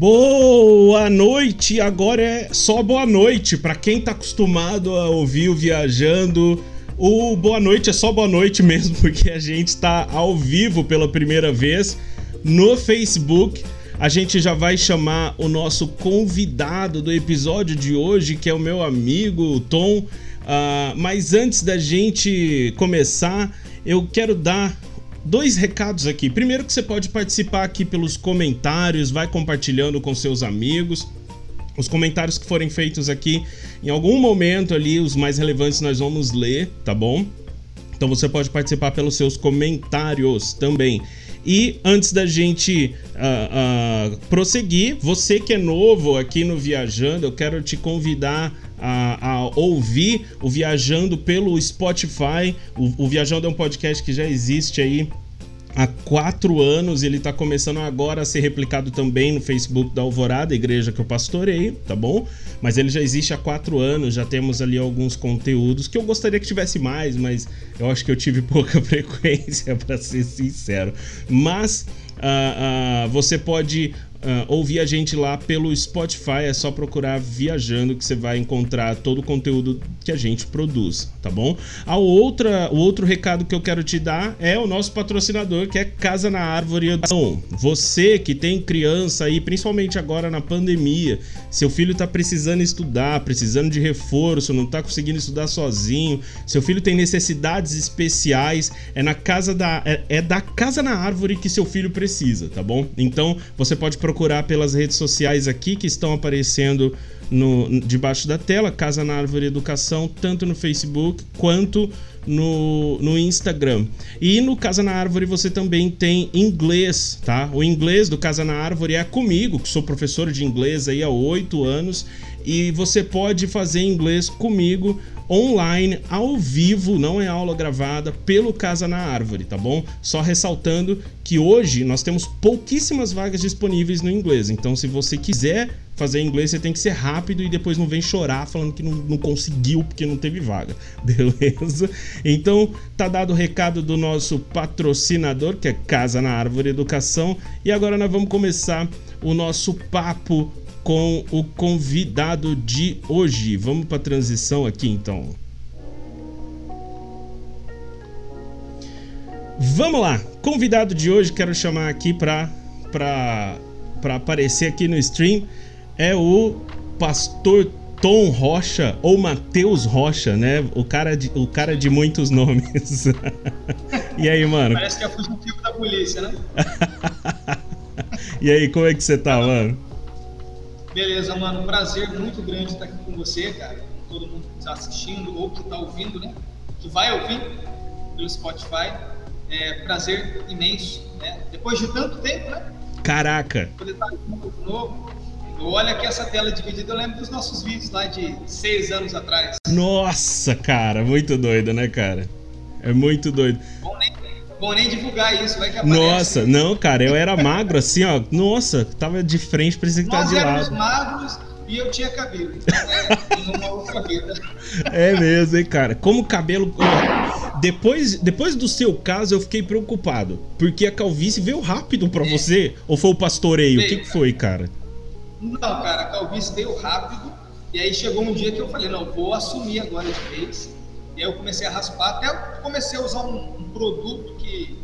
Boa noite, agora é só boa noite para quem tá acostumado a ouvir o viajando. O boa noite é só boa noite mesmo, porque a gente está ao vivo pela primeira vez no Facebook. A gente já vai chamar o nosso convidado do episódio de hoje, que é o meu amigo Tom. Uh, mas antes da gente começar, eu quero dar dois recados aqui. Primeiro que você pode participar aqui pelos comentários, vai compartilhando com seus amigos. Os comentários que forem feitos aqui, em algum momento ali, os mais relevantes nós vamos ler, tá bom? Então você pode participar pelos seus comentários também. E antes da gente uh, uh, prosseguir, você que é novo aqui no Viajando, eu quero te convidar a, a, ouvir o Viajando pelo Spotify. O, o Viajando é um podcast que já existe aí há quatro anos. Ele está começando agora a ser replicado também no Facebook da Alvorada, igreja que eu pastoreio, tá bom? Mas ele já existe há quatro anos, já temos ali alguns conteúdos que eu gostaria que tivesse mais, mas eu acho que eu tive pouca frequência, para ser sincero. Mas uh, uh, você pode Uh, ouvir a gente lá pelo Spotify, é só procurar Viajando que você vai encontrar todo o conteúdo que a gente produz, tá bom? A outra, o outro recado que eu quero te dar é o nosso patrocinador, que é Casa na Árvore Educação. Você que tem criança aí, principalmente agora na pandemia, seu filho tá precisando estudar, precisando de reforço, não tá conseguindo estudar sozinho, seu filho tem necessidades especiais, é na casa da é, é da Casa na Árvore que seu filho precisa, tá bom? Então, você pode procurar procurar pelas redes sociais aqui que estão aparecendo no, debaixo da tela, Casa na Árvore Educação, tanto no Facebook quanto no, no Instagram. E no Casa na Árvore você também tem inglês, tá? O inglês do Casa na Árvore é comigo, que sou professor de inglês aí há oito anos, e você pode fazer inglês comigo online, ao vivo, não é aula gravada, pelo Casa na Árvore, tá bom? Só ressaltando que hoje nós temos pouquíssimas vagas disponíveis no inglês, então se você quiser fazer inglês, você tem que ser rápido e depois não vem chorar falando que não, não conseguiu porque não teve vaga, beleza? Então tá dado o recado do nosso patrocinador, que é Casa na Árvore Educação, e agora nós vamos começar o nosso papo com o convidado de hoje. Vamos para a transição aqui então. Vamos lá, convidado de hoje, quero chamar aqui para aparecer aqui no stream é o pastor Tom Rocha ou Matheus Rocha, né? O cara de, o cara de muitos nomes. e aí, mano? Parece que é fugitivo da polícia, né? e aí, como é que você tá, mano? Beleza, mano. Prazer muito grande estar aqui com você, cara. Com todo mundo que está assistindo ou que está ouvindo, né? Que vai ouvir pelo Spotify. É prazer imenso, né? Depois de tanto tempo, né? Caraca! Poder estar de novo. Eu olho aqui essa tela dividida, eu lembro dos nossos vídeos lá de seis anos atrás. Nossa, cara, muito doido, né, cara? É muito doido. Bom nem Bom nem divulgar isso, vai que aparece. Nossa, não, cara, eu era magro assim, ó. Nossa, tava de frente, parecia que tava de lado. Nós magros e eu tinha cabelo. Então, é, uma outra vida. É mesmo, hein, cara. Como cabelo. Depois, depois do seu caso, eu fiquei preocupado. Porque a calvície veio rápido pra é. você? Ou foi o pastoreio? Veio, o que, que foi, cara? Não, cara, a calvície veio rápido. E aí chegou um dia que eu falei: não, vou assumir agora de vez e aí eu comecei a raspar, até comecei a usar um, um produto que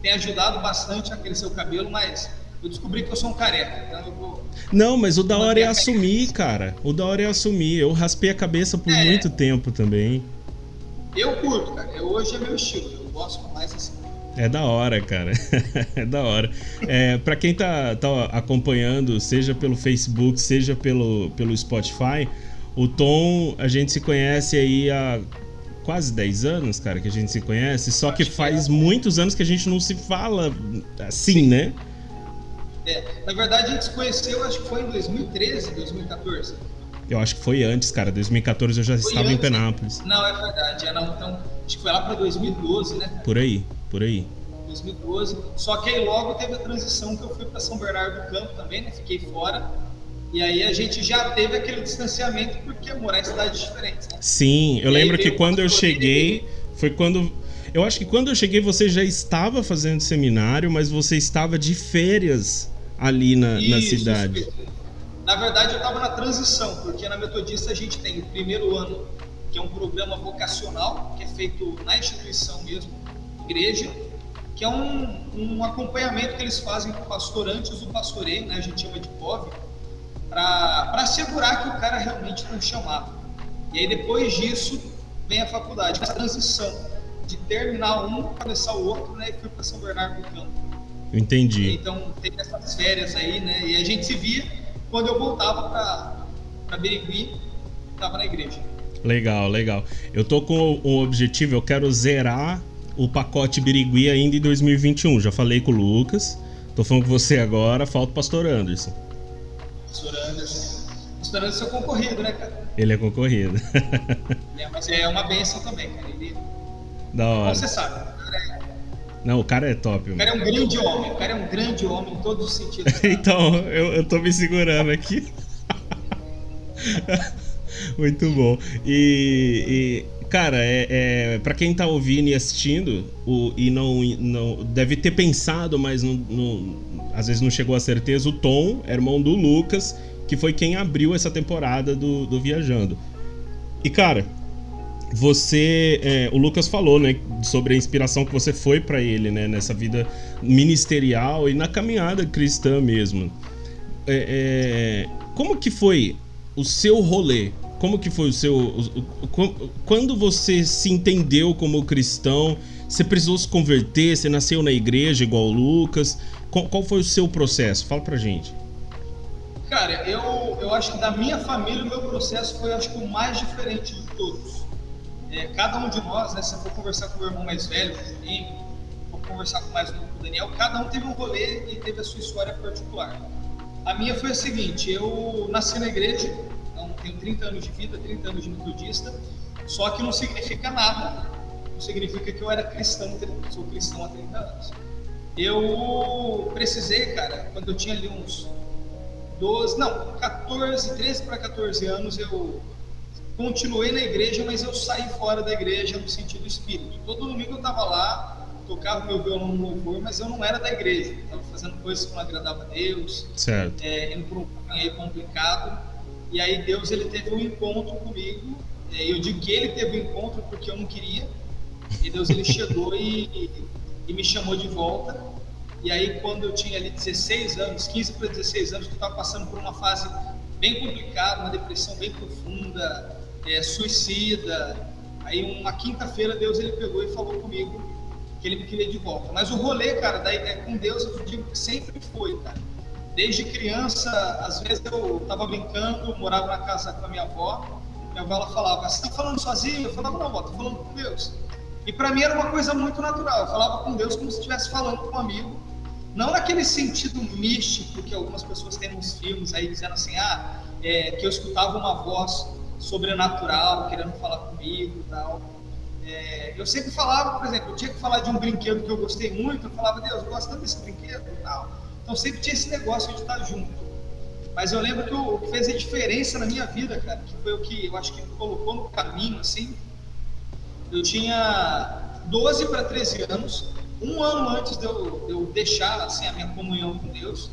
tem ajudado bastante a crescer o cabelo, mas eu descobri que eu sou um careca, então eu vou. Não, mas o da hora é assumir, cara. O da hora é assumir. Eu raspei a cabeça por é, muito tempo também. Eu curto, cara. Eu, hoje é meu estilo. Eu gosto mais assim. É da hora, cara. é da hora. É, para quem tá, tá acompanhando, seja pelo Facebook, seja pelo, pelo Spotify, o Tom, a gente se conhece aí há quase 10 anos, cara, que a gente se conhece, só que faz muitos anos que a gente não se fala assim, né? É, na verdade a gente se conheceu, acho que foi em 2013, 2014. Eu acho que foi antes, cara. 2014 eu já foi estava antes, em Penápolis. Não, é verdade. É, não, então, acho que foi lá para 2012, né? Por aí, por aí. 2012. Só que aí logo teve a transição que eu fui para São Bernardo do Campo também, né? Fiquei fora. E aí a gente já teve aquele distanciamento porque morar em cidades diferentes. Né? Sim, eu e lembro que quando eu cheguei, foi quando. Eu acho que quando eu cheguei você já estava fazendo seminário, mas você estava de férias ali na, isso, na cidade. Isso. Na verdade, eu estava na transição, porque na Metodista a gente tem o primeiro ano, que é um programa vocacional, que é feito na instituição mesmo, igreja, que é um, um acompanhamento que eles fazem com o pastor antes do pastoreio, né, a gente chama de POV, para assegurar que o cara realmente não chamado. E aí depois disso vem a faculdade, essa transição de terminar um para começar o outro, né, e fui para São Bernardo do Campo. Entendi. Então tem essas férias aí, né, e a gente se via quando eu voltava para Birigui, estava na igreja. Legal, legal. Eu tô com um objetivo, eu quero zerar o pacote Birigui ainda em 2021. Já falei com o Lucas, tô falando com você agora, falta o pastor Anderson. Pastor Anderson. Pastor Anderson é concorrido, né, cara? Ele é concorrido. é, mas é uma benção também, cara. Ele... Da hora. Você sabe, é não, o cara é top. O cara é um grande homem. O cara é um grande homem em todos os sentidos. então, eu, eu tô me segurando aqui. Muito bom. E, e cara, é, é para quem tá ouvindo e assistindo o, e não, não deve ter pensado, mas não, não, às vezes não chegou a certeza, o Tom irmão do Lucas, que foi quem abriu essa temporada do, do Viajando. E cara, você, é, o Lucas falou, né, sobre a inspiração que você foi para ele, né, nessa vida ministerial e na caminhada cristã mesmo. É, é, como que foi o seu rolê? Como que foi o seu, quando você se entendeu como cristão? Você precisou se converter? Você nasceu na igreja igual o Lucas? Qual, qual foi o seu processo? Fala pra gente. Cara, eu, eu acho que da minha família o meu processo foi acho que o mais diferente de todos é, cada um de nós, né, se eu for conversar com o meu irmão mais velho, o Juninho, for conversar com mais novo, com o Daniel, cada um teve um rolê e teve a sua história particular. A minha foi a seguinte: eu nasci na igreja, então tenho 30 anos de vida, 30 anos de metodista, só que não significa nada, não significa que eu era cristão, sou cristão há 30 anos. Eu precisei, cara, quando eu tinha ali uns 12, não, 14, 13 para 14 anos, eu continuei na igreja, mas eu saí fora da igreja no sentido espírito. Todo domingo eu estava lá, tocava meu violão no louvor, mas eu não era da igreja. Estava fazendo coisas que não agradavam a Deus, certo. É, indo por um caminho complicado. E aí Deus ele teve um encontro comigo. É, eu digo que ele teve um encontro porque eu não queria. E Deus ele chegou e, e, me chamou de volta. E aí quando eu tinha ali 16 anos, 15 para 16 anos, eu estava passando por uma fase bem complicada, uma depressão bem profunda, é, suicida. Aí uma quinta-feira Deus ele pegou e falou comigo que ele me queria de volta. Mas o rolê, cara, daí, é, com Deus eu digo que sempre foi, cara. Desde criança, às vezes eu tava brincando, morava na casa com a minha avó. Minha avó ela falava: "Você tá falando sozinho?" Eu falava: "Não, avó, tô falando com Deus". E para mim era uma coisa muito natural. Eu falava com Deus como se estivesse falando com um amigo. Não naquele sentido místico que algumas pessoas têm nos filmes aí dizendo assim: "Ah, é, que eu escutava uma voz sobrenatural, querendo falar comigo tal. É, eu sempre falava, por exemplo, eu tinha que falar de um brinquedo que eu gostei muito, eu falava, Deus, eu gosto tanto desse brinquedo tal. Então sempre tinha esse negócio de estar junto. Mas eu lembro que o que fez a diferença na minha vida, cara, que foi o que eu acho que me colocou no caminho, assim. Eu tinha 12 para 13 anos, um ano antes de eu, de eu deixar assim, a minha comunhão com Deus,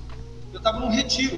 eu estava num retiro.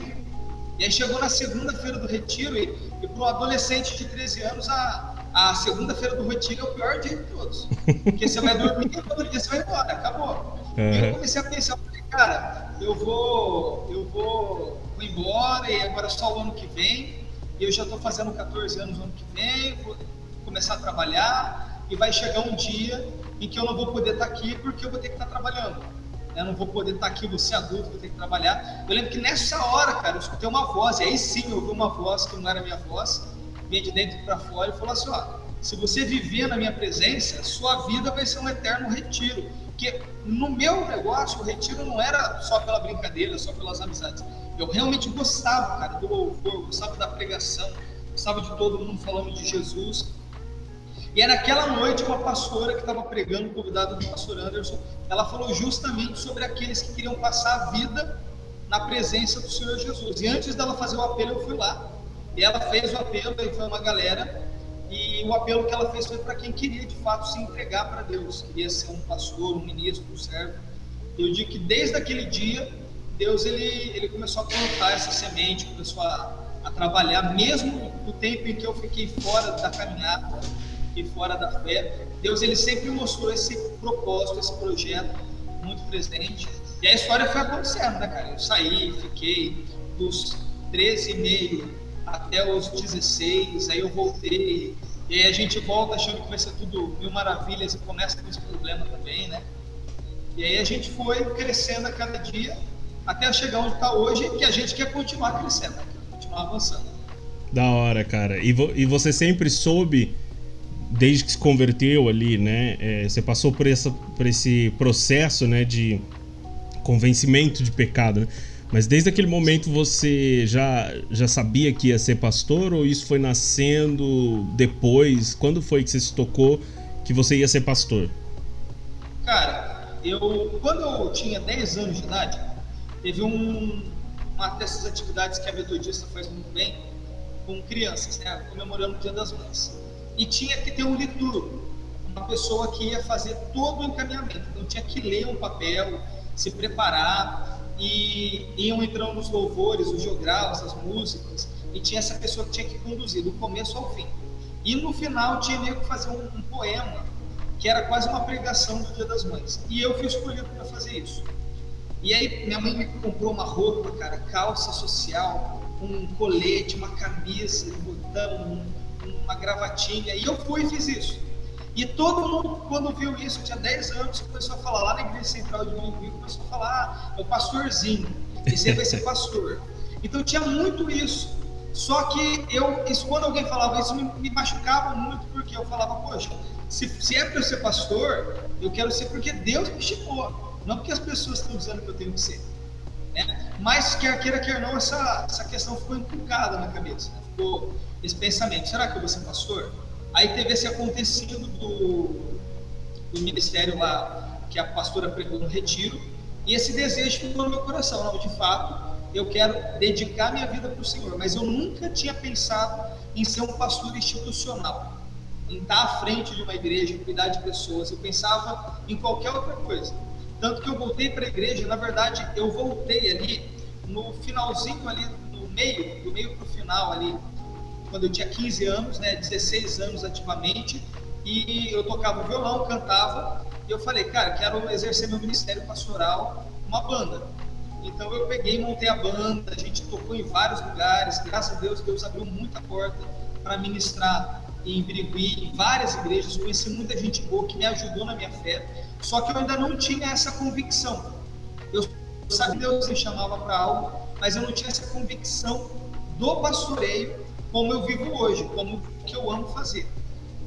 E aí chegou na segunda-feira do retiro e, e para um adolescente de 13 anos, a, a segunda-feira do retiro é o pior dia de todos. Porque você vai dormir e todo dia você vai embora, acabou. Uhum. E eu comecei a pensar, falei, cara, eu vou, eu vou, vou embora e agora é só o ano que vem. E eu já estou fazendo 14 anos no ano que vem, vou começar a trabalhar e vai chegar um dia em que eu não vou poder estar aqui porque eu vou ter que estar trabalhando eu não vou poder estar aqui, você adulto, vou ter que trabalhar. Eu lembro que nessa hora, cara, eu escutei uma voz, e aí sim eu ouvi uma voz que não era minha voz, vinha de dentro para fora e falou assim: ó, se você viver na minha presença, sua vida vai ser um eterno retiro. Porque no meu negócio, o retiro não era só pela brincadeira, só pelas amizades. Eu realmente gostava, cara, do louvor, gostava da pregação, gostava de todo mundo falando de Jesus. E é naquela noite uma pastora que estava pregando, convidada do pastor Anderson, ela falou justamente sobre aqueles que queriam passar a vida na presença do Senhor Jesus. E antes dela fazer o apelo, eu fui lá. E ela fez o apelo, e foi uma galera. E o apelo que ela fez foi para quem queria de fato se entregar para Deus, queria ser um pastor, um ministro, um servo. Eu digo que desde aquele dia, Deus ele, ele começou a plantar essa semente, começou a, a trabalhar, mesmo no tempo em que eu fiquei fora da caminhada, e fora da fé. Deus ele sempre mostrou esse propósito, esse projeto muito presente. E a história foi acontecendo, né, cara? Eu saí, fiquei dos 13 e meio até os 16, aí eu voltei. E aí a gente volta achando que vai ser tudo mil maravilhas e começa com esse problema também, né? E aí a gente foi crescendo a cada dia até chegar onde está hoje, que a gente quer continuar crescendo, né? continuar avançando. Da hora, cara. E, vo e você sempre soube desde que se converteu ali, né? É, você passou por, essa, por esse processo, né? De convencimento de pecado, né? Mas desde aquele momento você já, já sabia que ia ser pastor ou isso foi nascendo depois? Quando foi que você se tocou que você ia ser pastor? Cara, eu quando eu tinha 10 anos de idade, teve um, uma dessas atividades que a metodista faz muito bem com crianças, né? Comemorando o Dia das Mães e tinha que ter um liturgo, uma pessoa que ia fazer todo o encaminhamento. Então tinha que ler um papel, se preparar e iam entrando os louvores, os jograis, as músicas e tinha essa pessoa que tinha que conduzir do começo ao fim. E no final tinha meio que fazer um, um poema que era quase uma pregação do Dia das Mães. E eu fui escolhido para fazer isso. E aí minha mãe me comprou uma roupa, cara, calça social, um colete, uma camisa de botão, um, uma gravatinha, e eu fui e fiz isso. E todo mundo, quando viu isso, tinha 10 anos, começou a falar lá na igreja central de Manguí, começou a falar, ah, é o pastorzinho, esse aí vai ser pastor. Então tinha muito isso. Só que eu, isso, quando alguém falava isso, me, me machucava muito, porque eu falava, poxa, se, se é para eu ser pastor, eu quero ser porque Deus me chamou, não porque as pessoas estão dizendo que eu tenho que ser. Né? Mas quer queira, quer não, essa, essa questão ficou inculcada na cabeça, né? ficou esse pensamento: será que eu vou ser pastor? Aí teve esse acontecido do, do ministério lá, que a pastora pregou no retiro, e esse desejo ficou no meu coração: não, de fato, eu quero dedicar minha vida para o Senhor, mas eu nunca tinha pensado em ser um pastor institucional, em estar à frente de uma igreja, cuidar de pessoas. Eu pensava em qualquer outra coisa. Tanto que eu voltei para a igreja, na verdade, eu voltei ali no finalzinho ali, no meio, do meio para o final ali, quando eu tinha 15 anos, né, 16 anos ativamente, e eu tocava violão, cantava, e eu falei, cara, quero exercer meu ministério pastoral uma banda. Então eu peguei, montei a banda, a gente tocou em vários lugares, graças a Deus, Deus abriu muita porta para ministrar em Birigui, em várias igrejas, conheci muita gente boa que me ajudou na minha fé, só que eu ainda não tinha essa convicção. Eu sabia que Deus me chamava para algo, mas eu não tinha essa convicção do pastoreio como eu vivo hoje, como que eu amo fazer.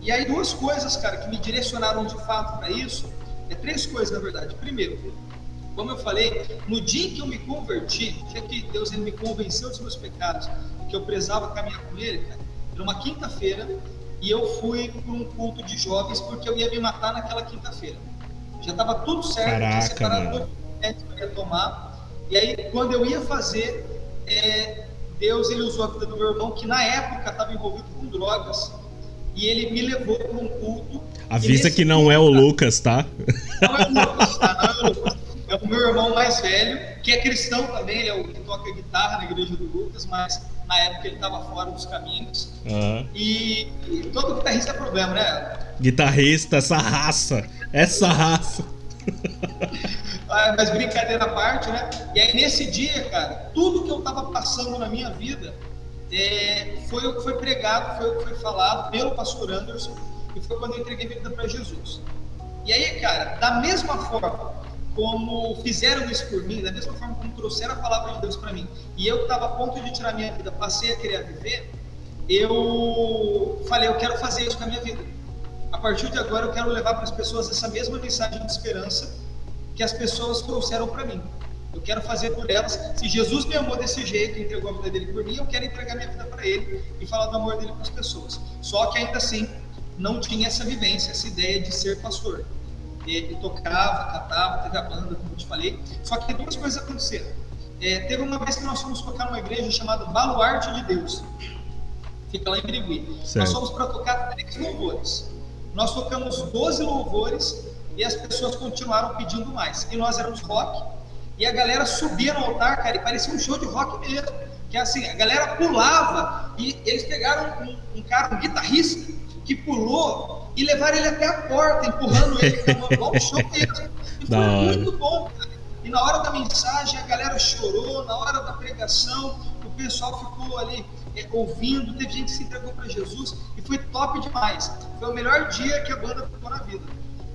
E aí duas coisas, cara, que me direcionaram de fato para isso, é três coisas na verdade. Primeiro, como eu falei, no dia em que eu me converti, dia que Deus ele me convenceu dos meus pecados, que eu prezava caminhar com Ele, cara, era uma quinta-feira e eu fui para um culto de jovens porque eu ia me matar naquela quinta-feira. Já estava tudo certo, Caraca, tinha separado todo que eu ia tomar. E aí, quando eu ia fazer, é, Deus ele usou a vida do meu irmão, que na época estava envolvido com drogas, e ele me levou para um culto. Avisa que não culto, é o Lucas, tá? Não é o Lucas, tá? Não é o Lucas. É o meu irmão mais velho, que é cristão também, ele é o que toca guitarra na igreja do Lucas, mas na época ele estava fora dos caminhos. Uhum. E, e todo guitarrista é problema, né? Guitarrista, essa raça, essa raça. Ah, mas brincadeira à parte, né? E aí nesse dia, cara, tudo que eu estava passando na minha vida é, foi o que foi pregado, foi o que foi falado pelo pastor Anderson, e foi quando eu entreguei minha vida para Jesus. E aí, cara, da mesma forma como fizeram isso por mim, da mesma forma como trouxeram a palavra de Deus para mim, e eu estava a ponto de tirar minha vida, passei a querer viver, eu falei, eu quero fazer isso com a minha vida. A partir de agora, eu quero levar para as pessoas essa mesma mensagem de esperança que as pessoas trouxeram para mim. Eu quero fazer por elas. Se Jesus me amou desse jeito, entregou a vida dele por mim, eu quero entregar minha vida para ele e falar do amor dele para as pessoas. Só que ainda assim, não tinha essa vivência, essa ideia de ser pastor. Ele tocava, cantava, teve a banda, como eu te falei. Só que duas coisas aconteceram. É, teve uma vez que nós fomos tocar numa igreja chamada Baluarte de Deus. Fica lá em Birigui. Nós fomos para tocar três louvores. Nós tocamos 12 louvores e as pessoas continuaram pedindo mais. E nós éramos rock, E a galera subia no altar, cara, e parecia um show de rock mesmo. Que assim, a galera pulava e eles pegaram um, um cara, um guitarrista, que pulou e levaram ele até a porta, empurrando ele, igual um show mesmo. E foi muito bom, cara. E na hora da mensagem a galera chorou, na hora da pregação o pessoal ficou ali é, ouvindo, teve gente que se entregou para Jesus e foi top demais. Foi o melhor dia que a banda ficou na vida.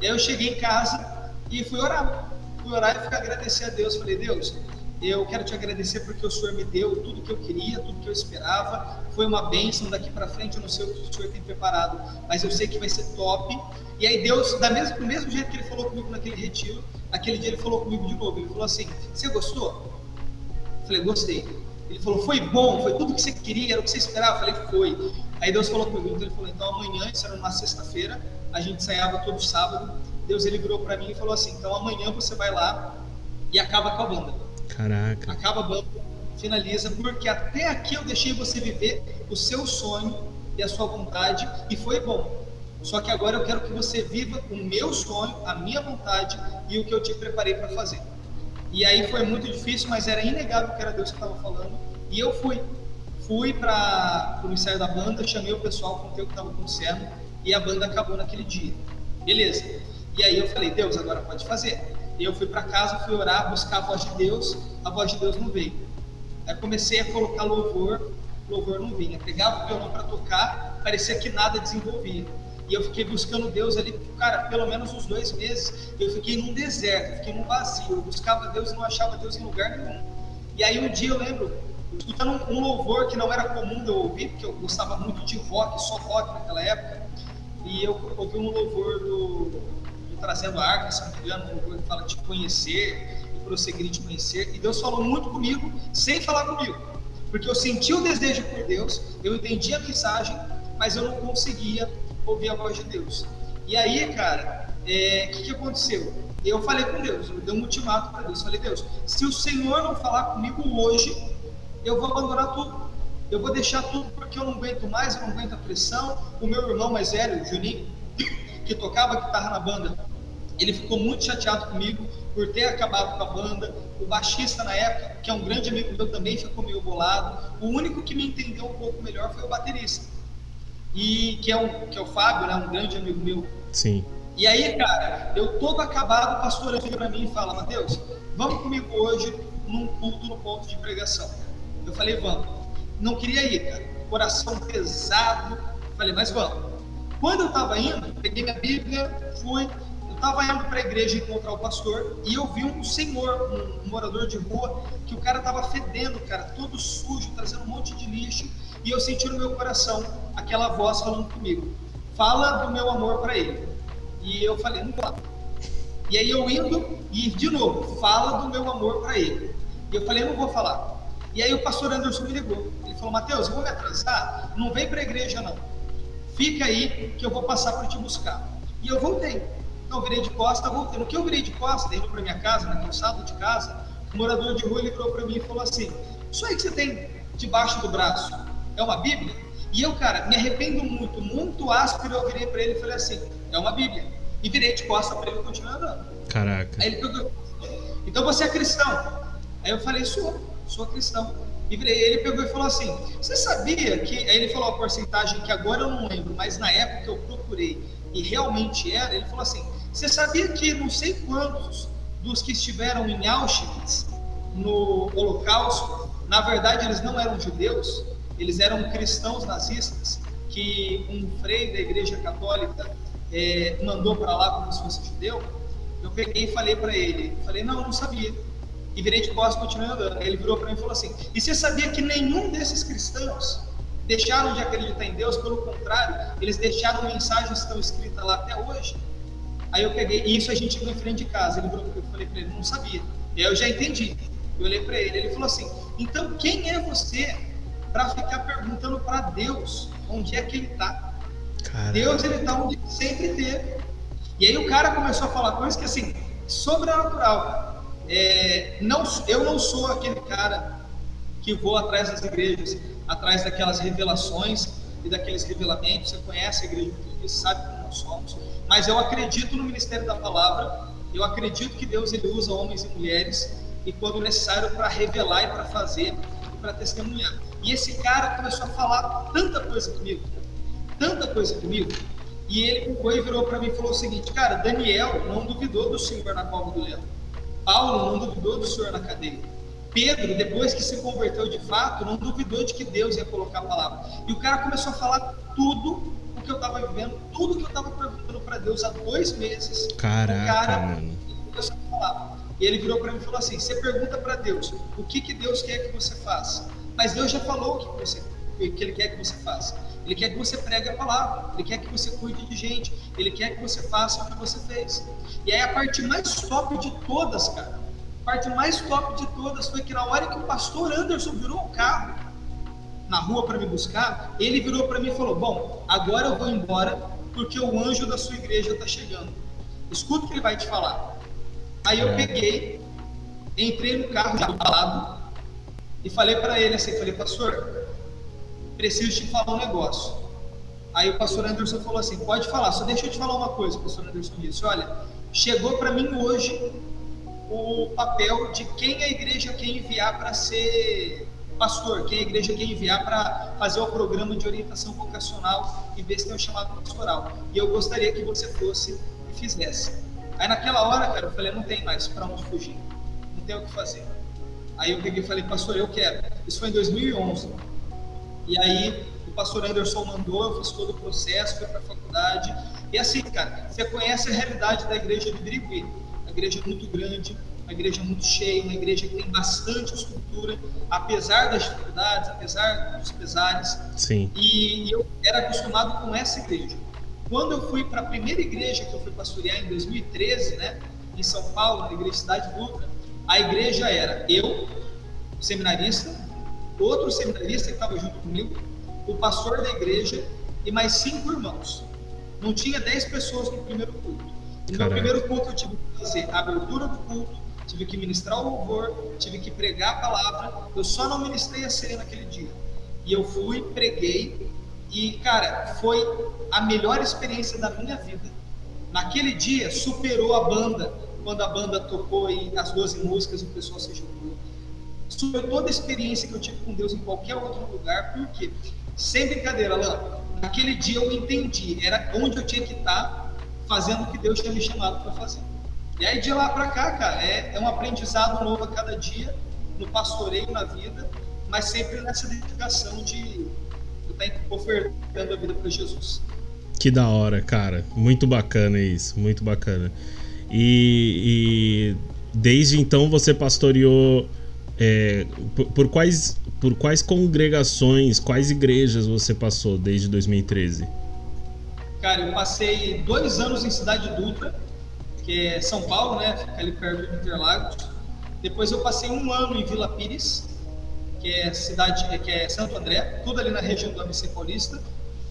Eu cheguei em casa e fui orar. Fui orar e fui agradecer a Deus. Falei, Deus, eu quero te agradecer porque o Senhor me deu tudo que eu queria, tudo que eu esperava. Foi uma bênção daqui para frente. Eu não sei o que o Senhor tem preparado, mas eu sei que vai ser top. E aí Deus, da mesmo, do mesmo jeito que Ele falou comigo naquele retiro, aquele dia Ele falou comigo de novo. Ele falou assim: Você gostou? Eu falei, gostei. Ele falou, foi bom, foi tudo que você queria, era o que você esperava. Eu falei, foi. Aí Deus falou comigo, então ele falou, então amanhã, isso era uma sexta-feira, a gente ensaiava todo sábado. Deus ele virou para mim e falou assim, então amanhã você vai lá e acaba com a banda. Caraca. Acaba a banda, finaliza, porque até aqui eu deixei você viver o seu sonho e a sua vontade e foi bom. Só que agora eu quero que você viva o meu sonho, a minha vontade e o que eu te preparei para fazer. E aí foi muito difícil, mas era inegável que era Deus que estava falando. E eu fui. Fui para o ensaio da banda, chamei o pessoal, contei o que estava acontecendo e a banda acabou naquele dia. Beleza. E aí eu falei, Deus, agora pode fazer. Eu fui para casa, fui orar, buscar a voz de Deus, a voz de Deus não veio. Aí comecei a colocar louvor, louvor não vinha. Pegava o violão para tocar, parecia que nada desenvolvia. E eu fiquei buscando Deus ali, cara, pelo menos uns dois meses. Eu fiquei num deserto, fiquei num vazio. Eu buscava Deus e não achava Deus em lugar nenhum. E aí um dia eu lembro, escutando um louvor que não era comum de eu ouvir, porque eu gostava muito de rock, só rock naquela época. E eu ouvi um louvor do, do Trazendo a Arca, se não me engano, um louvor que fala de conhecer e prosseguir de conhecer. E Deus falou muito comigo, sem falar comigo. Porque eu senti o desejo por Deus, eu entendi a mensagem, mas eu não conseguia ouvir a voz de Deus. E aí, cara, o é, que, que aconteceu? Eu falei com Deus, eu dei um ultimato para Deus. Falei, Deus, se o Senhor não falar comigo hoje, eu vou abandonar tudo. Eu vou deixar tudo porque eu não aguento mais, eu não aguento a pressão. O meu irmão mais velho, o Juninho, que tocava guitarra na banda, ele ficou muito chateado comigo por ter acabado com a banda. O baixista na época, que é um grande amigo meu, também ficou meio bolado. O único que me entendeu um pouco melhor foi o baterista e que é, um, que é o Fábio, né, um grande amigo meu. Sim. E aí, cara, eu todo acabado, o pastor chega para mim e fala, Mateus, vamos comigo hoje num culto no ponto de pregação. Eu falei, vamos. Não queria ir, cara. Coração pesado. Falei, mas vamos. Quando eu estava indo, peguei minha Bíblia, fui. Eu estava indo para a igreja encontrar o pastor e eu vi um senhor, um, morador de rua, que o cara estava fedendo, cara, todo sujo, trazendo um monte de lixo e eu senti no meu coração aquela voz falando comigo: fala do meu amor para ele. E eu falei: não fala. E aí eu indo e de novo, fala do meu amor para ele. E eu falei: não vou falar. E aí o pastor Anderson me ligou. Ele falou: Mateus, eu vou me atrasar, não vem para a igreja não. Fica aí que eu vou passar para te buscar. E eu voltei. Então, virei de costa, voltei. No que eu virei de costa, indo para minha casa, na calçada de casa, o morador de rua ligou para mim e falou assim: Isso aí que você tem debaixo do braço, é uma Bíblia? E eu, cara, me arrependo muito, muito áspero, eu virei para ele e falei assim, é uma Bíblia. E virei de costa para ele continuar andando. Caraca. Aí ele pegou, então você é cristão? Aí eu falei, sou, sou cristão. E ele pegou e falou assim, você sabia que... Aí ele falou a porcentagem que agora eu não lembro, mas na época eu procurei e realmente era, ele falou assim, você sabia que não sei quantos dos que estiveram em Auschwitz, no Holocausto, na verdade eles não eram judeus? eles eram cristãos nazistas que um frei da igreja católica é, mandou para lá como se fosse judeu. Eu peguei e falei para ele, falei, não, não sabia. E virei de costas e continuei andando. Aí ele virou para mim e falou assim, e você sabia que nenhum desses cristãos deixaram de acreditar em Deus, pelo contrário, eles deixaram mensagens que estão escritas lá até hoje. Aí eu peguei, e isso a gente viu em frente de casa. Ele virou, eu falei para ele, não sabia. E aí eu já entendi. Eu olhei para ele, ele falou assim: então quem é você para ficar perguntando para Deus onde é que ele está. Deus ele está onde sempre teve. E aí o cara começou a falar coisas que assim, sobrenatural. É, não, eu não sou aquele cara que vou atrás das igrejas, atrás daquelas revelações e daqueles revelamentos. Você conhece a igreja você sabe como nós somos. Mas eu acredito no ministério da palavra. Eu acredito que Deus ele usa homens e mulheres e quando necessário para revelar e para fazer e para testemunhar. E esse cara começou a falar tanta coisa comigo, tanta coisa comigo, e ele foi e virou para mim e falou o seguinte: Cara, Daniel não duvidou do Senhor na cova do leão. Paulo não duvidou do Senhor na cadeia. Pedro, depois que se converteu de fato, não duvidou de que Deus ia colocar a palavra. E o cara começou a falar tudo o que eu estava vivendo, tudo que eu estava perguntando para Deus há dois meses. Caraca, o cara mano. começou a falar. E ele virou para mim e falou assim: Você pergunta para Deus o que, que Deus quer que você faça. Mas Deus já falou o que, você, que Ele quer que você faça. Ele quer que você pregue a palavra, ele quer que você cuide de gente, ele quer que você faça o que você fez. E aí a parte mais top de todas, cara, a parte mais top de todas foi que na hora que o pastor Anderson virou o carro na rua para me buscar, ele virou para mim e falou: Bom, agora eu vou embora porque o anjo da sua igreja está chegando. Escuta o que ele vai te falar. Aí eu é. peguei, entrei no carro já do lado e falei para ele assim: Falei, pastor, preciso te falar um negócio. Aí o pastor Anderson falou assim: pode falar, só deixa eu te falar uma coisa. O pastor Anderson disse: olha, chegou para mim hoje o papel de quem a igreja quer enviar para ser pastor, quem a igreja quer enviar para fazer o programa de orientação vocacional e ver se tem um chamado pastoral. E eu gostaria que você fosse e fizesse. Aí naquela hora, cara, eu falei: não tem mais para onde fugir, não tem o que fazer. Aí eu peguei e falei: pastor, eu quero. Isso foi em 2011. E aí o pastor Anderson mandou, eu fiz todo o processo, fui para a faculdade. E assim, cara, você conhece a realidade da igreja de Birigui. A igreja é muito grande, uma igreja muito cheia, uma igreja que tem bastante estrutura, apesar das dificuldades, apesar dos pesares. Sim. E eu era acostumado com essa igreja. Quando eu fui para a primeira igreja que eu fui pastorear em 2013, né, em São Paulo, na igreja Cidade Dutra, a igreja era eu, seminarista, outro seminarista que estava junto comigo, o pastor da igreja e mais cinco irmãos. Não tinha dez pessoas no primeiro culto. E no primeiro culto eu tive que fazer a abertura do culto, tive que ministrar o louvor, tive que pregar a palavra. Eu só não ministrei a ceia naquele dia. E eu fui, preguei, e cara, foi a melhor experiência da minha vida. Naquele dia superou a banda, quando a banda tocou e as 12 músicas, o pessoal se juntou sobre toda a experiência que eu tive com Deus em qualquer outro lugar, porque, sem brincadeira, Alain, naquele dia eu entendi, era onde eu tinha que estar fazendo o que Deus tinha me chamado para fazer. E aí de lá para cá, cara, é, é um aprendizado novo a cada dia, no pastoreio, na vida, mas sempre nessa dedicação de estar tá ofertando a vida para Jesus. Que da hora, cara. Muito bacana isso, muito bacana. E, e desde então você pastoreou é, por, por, quais, por quais congregações, quais igrejas você passou desde 2013? Cara, eu passei dois anos em Cidade Dutra, que é São Paulo, né? Fica ali perto de Interlagos. Depois eu passei um ano em Vila Pires, que é cidade, que é Santo André, tudo ali na região do ABC Paulista.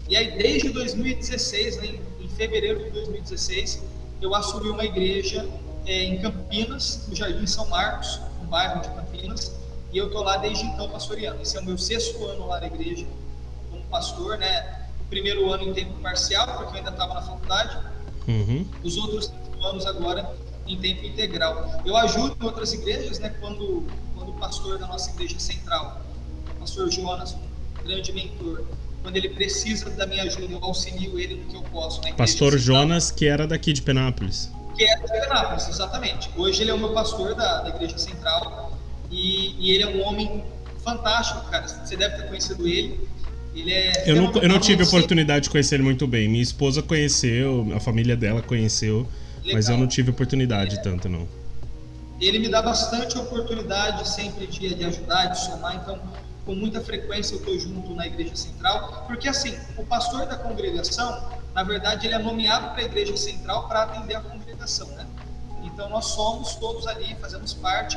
E aí desde 2016, né, em fevereiro de 2016, eu assumi uma igreja é, em Campinas, no Jardim São Marcos, bairro de Campinas, e eu estou lá desde então pastoreando. Esse é o meu sexto ano lá na igreja, como pastor, né? O primeiro ano em tempo parcial, porque eu ainda estava na faculdade, uhum. os outros anos agora em tempo integral. Eu ajudo em outras igrejas, né? Quando, quando o pastor da nossa igreja central, o pastor Jonas, um grande mentor, quando ele precisa da minha ajuda, eu auxilio ele no que eu posso. Pastor Jonas, que era daqui de Penápolis que é de Penápolis, exatamente. Hoje ele é o meu pastor da, da Igreja Central e, e, ele é um homem fantástico, cara. Você deve ter conhecido ele. É. Eu não, eu não tive oportunidade de conhecer ele muito bem. Minha esposa conheceu, a família dela conheceu, Legal. mas eu não tive oportunidade é. tanto, não. Ele me dá bastante oportunidade sempre de, de ajudar, de somar, então com muita frequência eu estou junto na igreja central, porque assim, o pastor da congregação, na verdade, ele é nomeado para a igreja central para atender a congregação, né? Então nós somos todos ali, fazemos parte,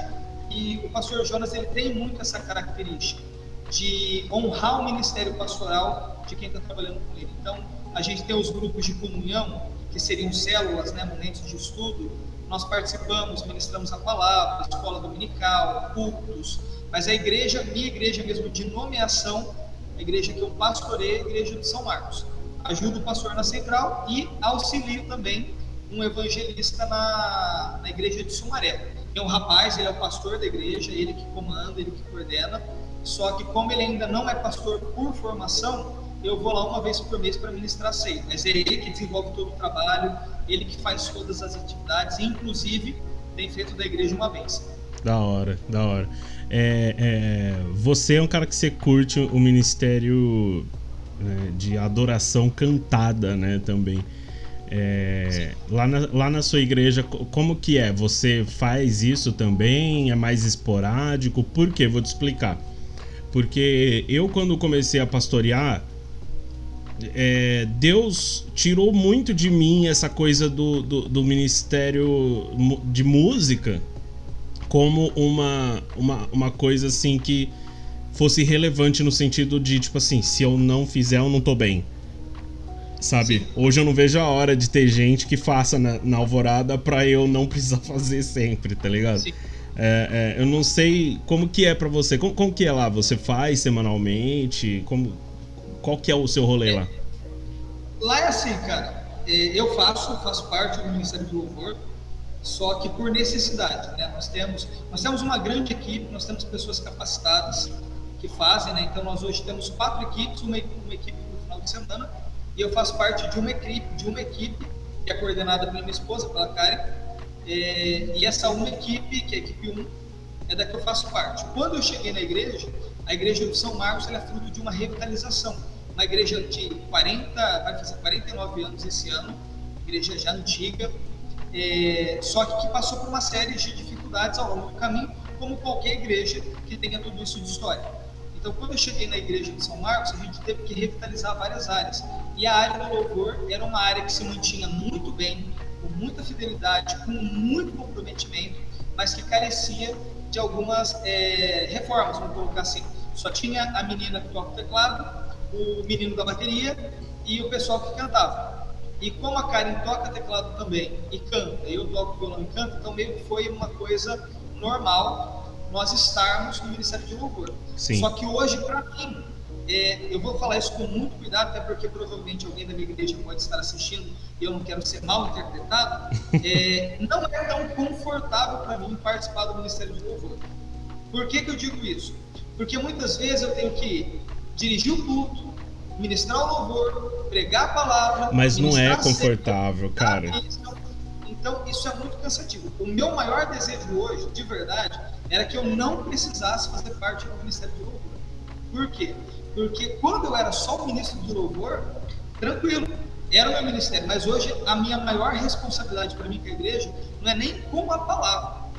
e o pastor Jonas ele tem muito essa característica de honrar o ministério pastoral de quem está trabalhando com ele. Então a gente tem os grupos de comunhão, que seriam células, né, momentos de estudo. Nós participamos, ministramos a palavra, escola dominical, cultos, mas a igreja, minha igreja mesmo de nomeação, a igreja que eu pastorei, é a igreja de São Marcos. Ajudo o pastor na central e auxilio também um evangelista na, na igreja de Sumaré. Tem um rapaz, ele é o pastor da igreja, ele que comanda, ele que coordena. Só que como ele ainda não é pastor por formação, eu vou lá uma vez por mês para ministrar ceia. Mas é ele que desenvolve todo o trabalho, ele que faz todas as atividades, inclusive tem feito da igreja uma vez. Da hora, da hora. É, é, você é um cara que você curte o ministério né, de adoração cantada, né, também. É, lá, na, lá na sua igreja, como que é? Você faz isso também? É mais esporádico? Por quê? Vou te explicar. Porque eu, quando comecei a pastorear, é, Deus tirou muito de mim essa coisa do, do, do, ministério de música como uma, uma, uma coisa assim que fosse relevante no sentido de, tipo assim, se eu não fizer, eu não tô bem. Sabe? Sim. Hoje eu não vejo a hora de ter gente que faça na, na alvorada pra eu não precisar fazer sempre, tá ligado? Sim. É, é, eu não sei como que é para você. Como, como, que é lá? Você faz semanalmente? Como, qual que é o seu rolê lá? Lá é assim, cara. É, eu faço, faço parte do Ministério do Louvor, só que por necessidade. Né? Nós, temos, nós temos uma grande equipe, nós temos pessoas capacitadas que fazem, né? então nós hoje temos quatro equipes, uma, uma equipe no final de semana, e eu faço parte de uma equipe, de uma equipe que é coordenada pela minha esposa, pela Karen, é, e essa uma equipe, que é a equipe 1, é da que eu faço parte. Quando eu cheguei na igreja, a igreja de São Marcos é fruto de uma revitalização uma igreja de 40, vai fazer 49 anos esse ano, igreja já antiga, é, só que que passou por uma série de dificuldades ao longo do caminho, como qualquer igreja que tenha tudo isso de história. Então, quando eu cheguei na igreja de São Marcos, a gente teve que revitalizar várias áreas. E a área do louvor era uma área que se mantinha muito bem, com muita fidelidade, com muito comprometimento, mas que carecia de algumas é, reformas, vamos colocar assim. Só tinha a menina que toca o teclado, o menino da bateria e o pessoal que cantava. E como a Karen toca teclado também e canta, eu toco violão e canto, então meio que foi uma coisa normal nós estarmos no Ministério de Louvor. Sim. Só que hoje, para mim, é, eu vou falar isso com muito cuidado, até porque provavelmente alguém da minha igreja pode estar assistindo e eu não quero ser mal interpretado. É, não é tão confortável para mim participar do Ministério de Louvor. Por que, que eu digo isso? Porque muitas vezes eu tenho que dirigir o culto, ministrar o louvor, pregar a palavra. Mas não é confortável, cara. Então, então, isso é muito cansativo. O meu maior desejo hoje, de verdade, era que eu não precisasse fazer parte do Ministério do Louvor. Por quê? Porque quando eu era só o ministro do Louvor, tranquilo, era o meu ministério. Mas hoje a minha maior responsabilidade para mim com a igreja não é nem com a palavra.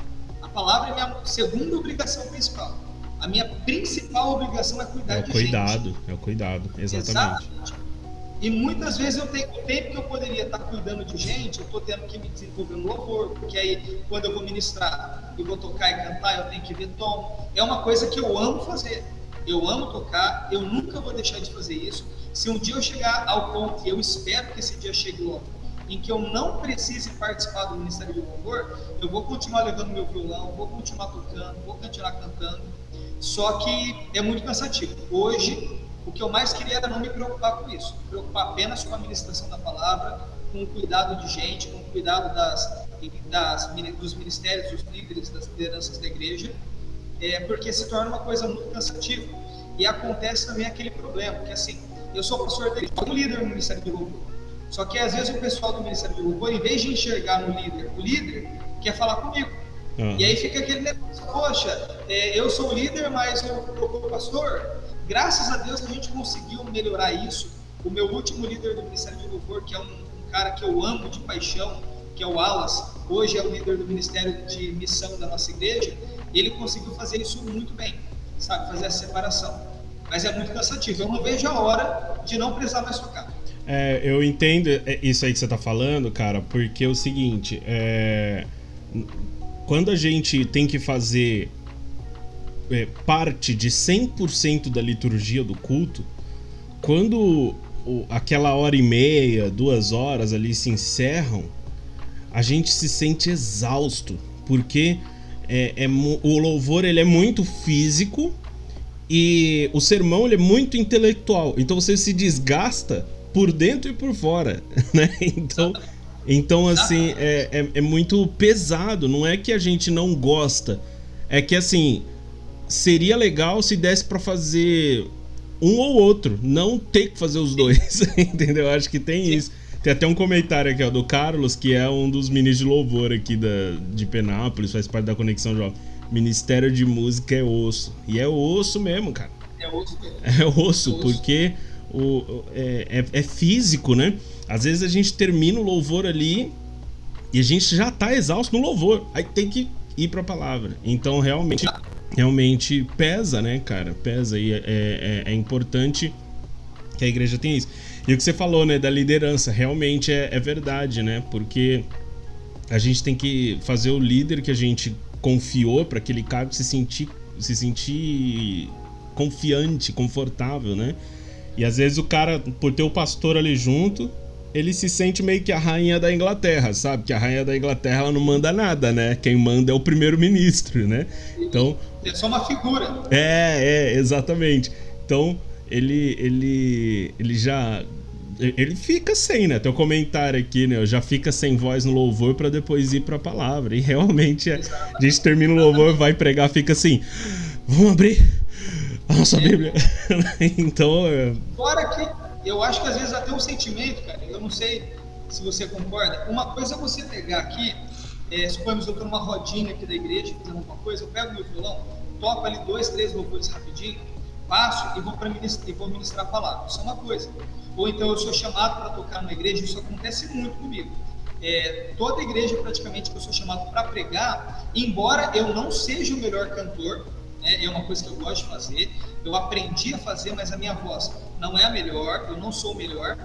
A palavra é a minha segunda obrigação principal. A minha principal obrigação é cuidar é de cuidado, gente. É o cuidado, exatamente. exatamente. E muitas vezes eu tenho o tempo que eu poderia estar cuidando de gente, eu estou tendo que me desenvolver no louvor, porque aí quando eu vou ministrar e vou tocar e cantar, eu tenho que ver tom. É uma coisa que eu amo fazer. Eu amo tocar, eu nunca vou deixar de fazer isso. Se um dia eu chegar ao ponto, e eu espero que esse dia chegue logo, em que eu não precise participar do Ministério do Louvor, eu vou continuar levando meu violão, vou continuar tocando, vou continuar cantando só que é muito cansativo. Hoje, o que eu mais queria era não me preocupar com isso, me preocupar apenas com a administração da palavra, com o cuidado de gente, com o cuidado das, das dos ministérios, dos líderes, das lideranças da igreja, é, porque se torna uma coisa muito cansativa. E acontece também aquele problema, que assim, eu sou pastor da igreja, sou um líder no Ministério do Louvor. Só que às vezes o pessoal do Ministério do Louvor, em vez de enxergar no líder, o líder quer falar comigo. Uhum. E aí fica aquele negócio, poxa, é, eu sou líder, mas eu procuro pastor. Graças a Deus a gente conseguiu melhorar isso. O meu último líder do Ministério de Louvor, que é um, um cara que eu amo de paixão, que é o Alas, hoje é o líder do Ministério de Missão da nossa igreja, ele conseguiu fazer isso muito bem, sabe, fazer essa separação. Mas é muito cansativo. Eu não vejo a hora de não precisar mais tocar. É, eu entendo isso aí que você está falando, cara, porque é o seguinte, é quando a gente tem que fazer é, parte de 100% da liturgia do culto, quando aquela hora e meia, duas horas ali se encerram, a gente se sente exausto, porque é, é, o louvor ele é muito físico e o sermão ele é muito intelectual. Então você se desgasta por dentro e por fora, né? Então Então, assim, é, é, é, muito pesado. Não é que a gente não gosta. É que, assim, seria legal se desse para fazer um ou outro. Não ter que fazer os dois. Entendeu? Acho que tem isso. Tem até um comentário aqui, ó, do Carlos, que é um dos ministros de louvor aqui da, de Penápolis, faz parte da Conexão Jovem. Ministério de Música é osso. E é osso mesmo, cara. É osso mesmo. É osso, é osso. porque o, é, é, é, físico, né? Às vezes a gente termina o louvor ali e a gente já tá exausto no louvor. Aí tem que ir pra palavra. Então realmente, realmente pesa, né, cara? Pesa e é, é, é importante que a igreja tenha isso. E o que você falou, né, da liderança, realmente é, é verdade, né? Porque a gente tem que fazer o líder que a gente confiou para aquele cargo se sentir, se sentir confiante, confortável, né? E às vezes o cara, por ter o pastor ali junto, ele se sente meio que a rainha da Inglaterra, sabe? Que a rainha da Inglaterra ela não manda nada, né? Quem manda é o primeiro-ministro, né? Então. É só uma figura. É, é, exatamente. Então, ele, ele, ele já. Ele fica sem, né? Teu comentário aqui, né? Já fica sem voz no louvor para depois ir pra palavra. E realmente é, a gente termina o louvor, vai pregar, fica assim. Vamos abrir a nossa é. Bíblia. então. É... Fora que eu acho que às vezes até um sentimento, cara, eu não sei se você concorda. Uma coisa é você pegar aqui, é, suponhamos eu estou numa rodinha aqui da igreja fazendo alguma coisa, eu pego meu violão, toco ali dois, três louvores rapidinho, passo e vou, ministrar, e vou ministrar a palavra. Isso é uma coisa. Ou então eu sou chamado para tocar numa igreja, isso acontece muito comigo. É, toda igreja praticamente que eu sou chamado para pregar, embora eu não seja o melhor cantor, né, é uma coisa que eu gosto de fazer, eu aprendi a fazer, mas a minha voz não é a melhor, eu não sou o melhor,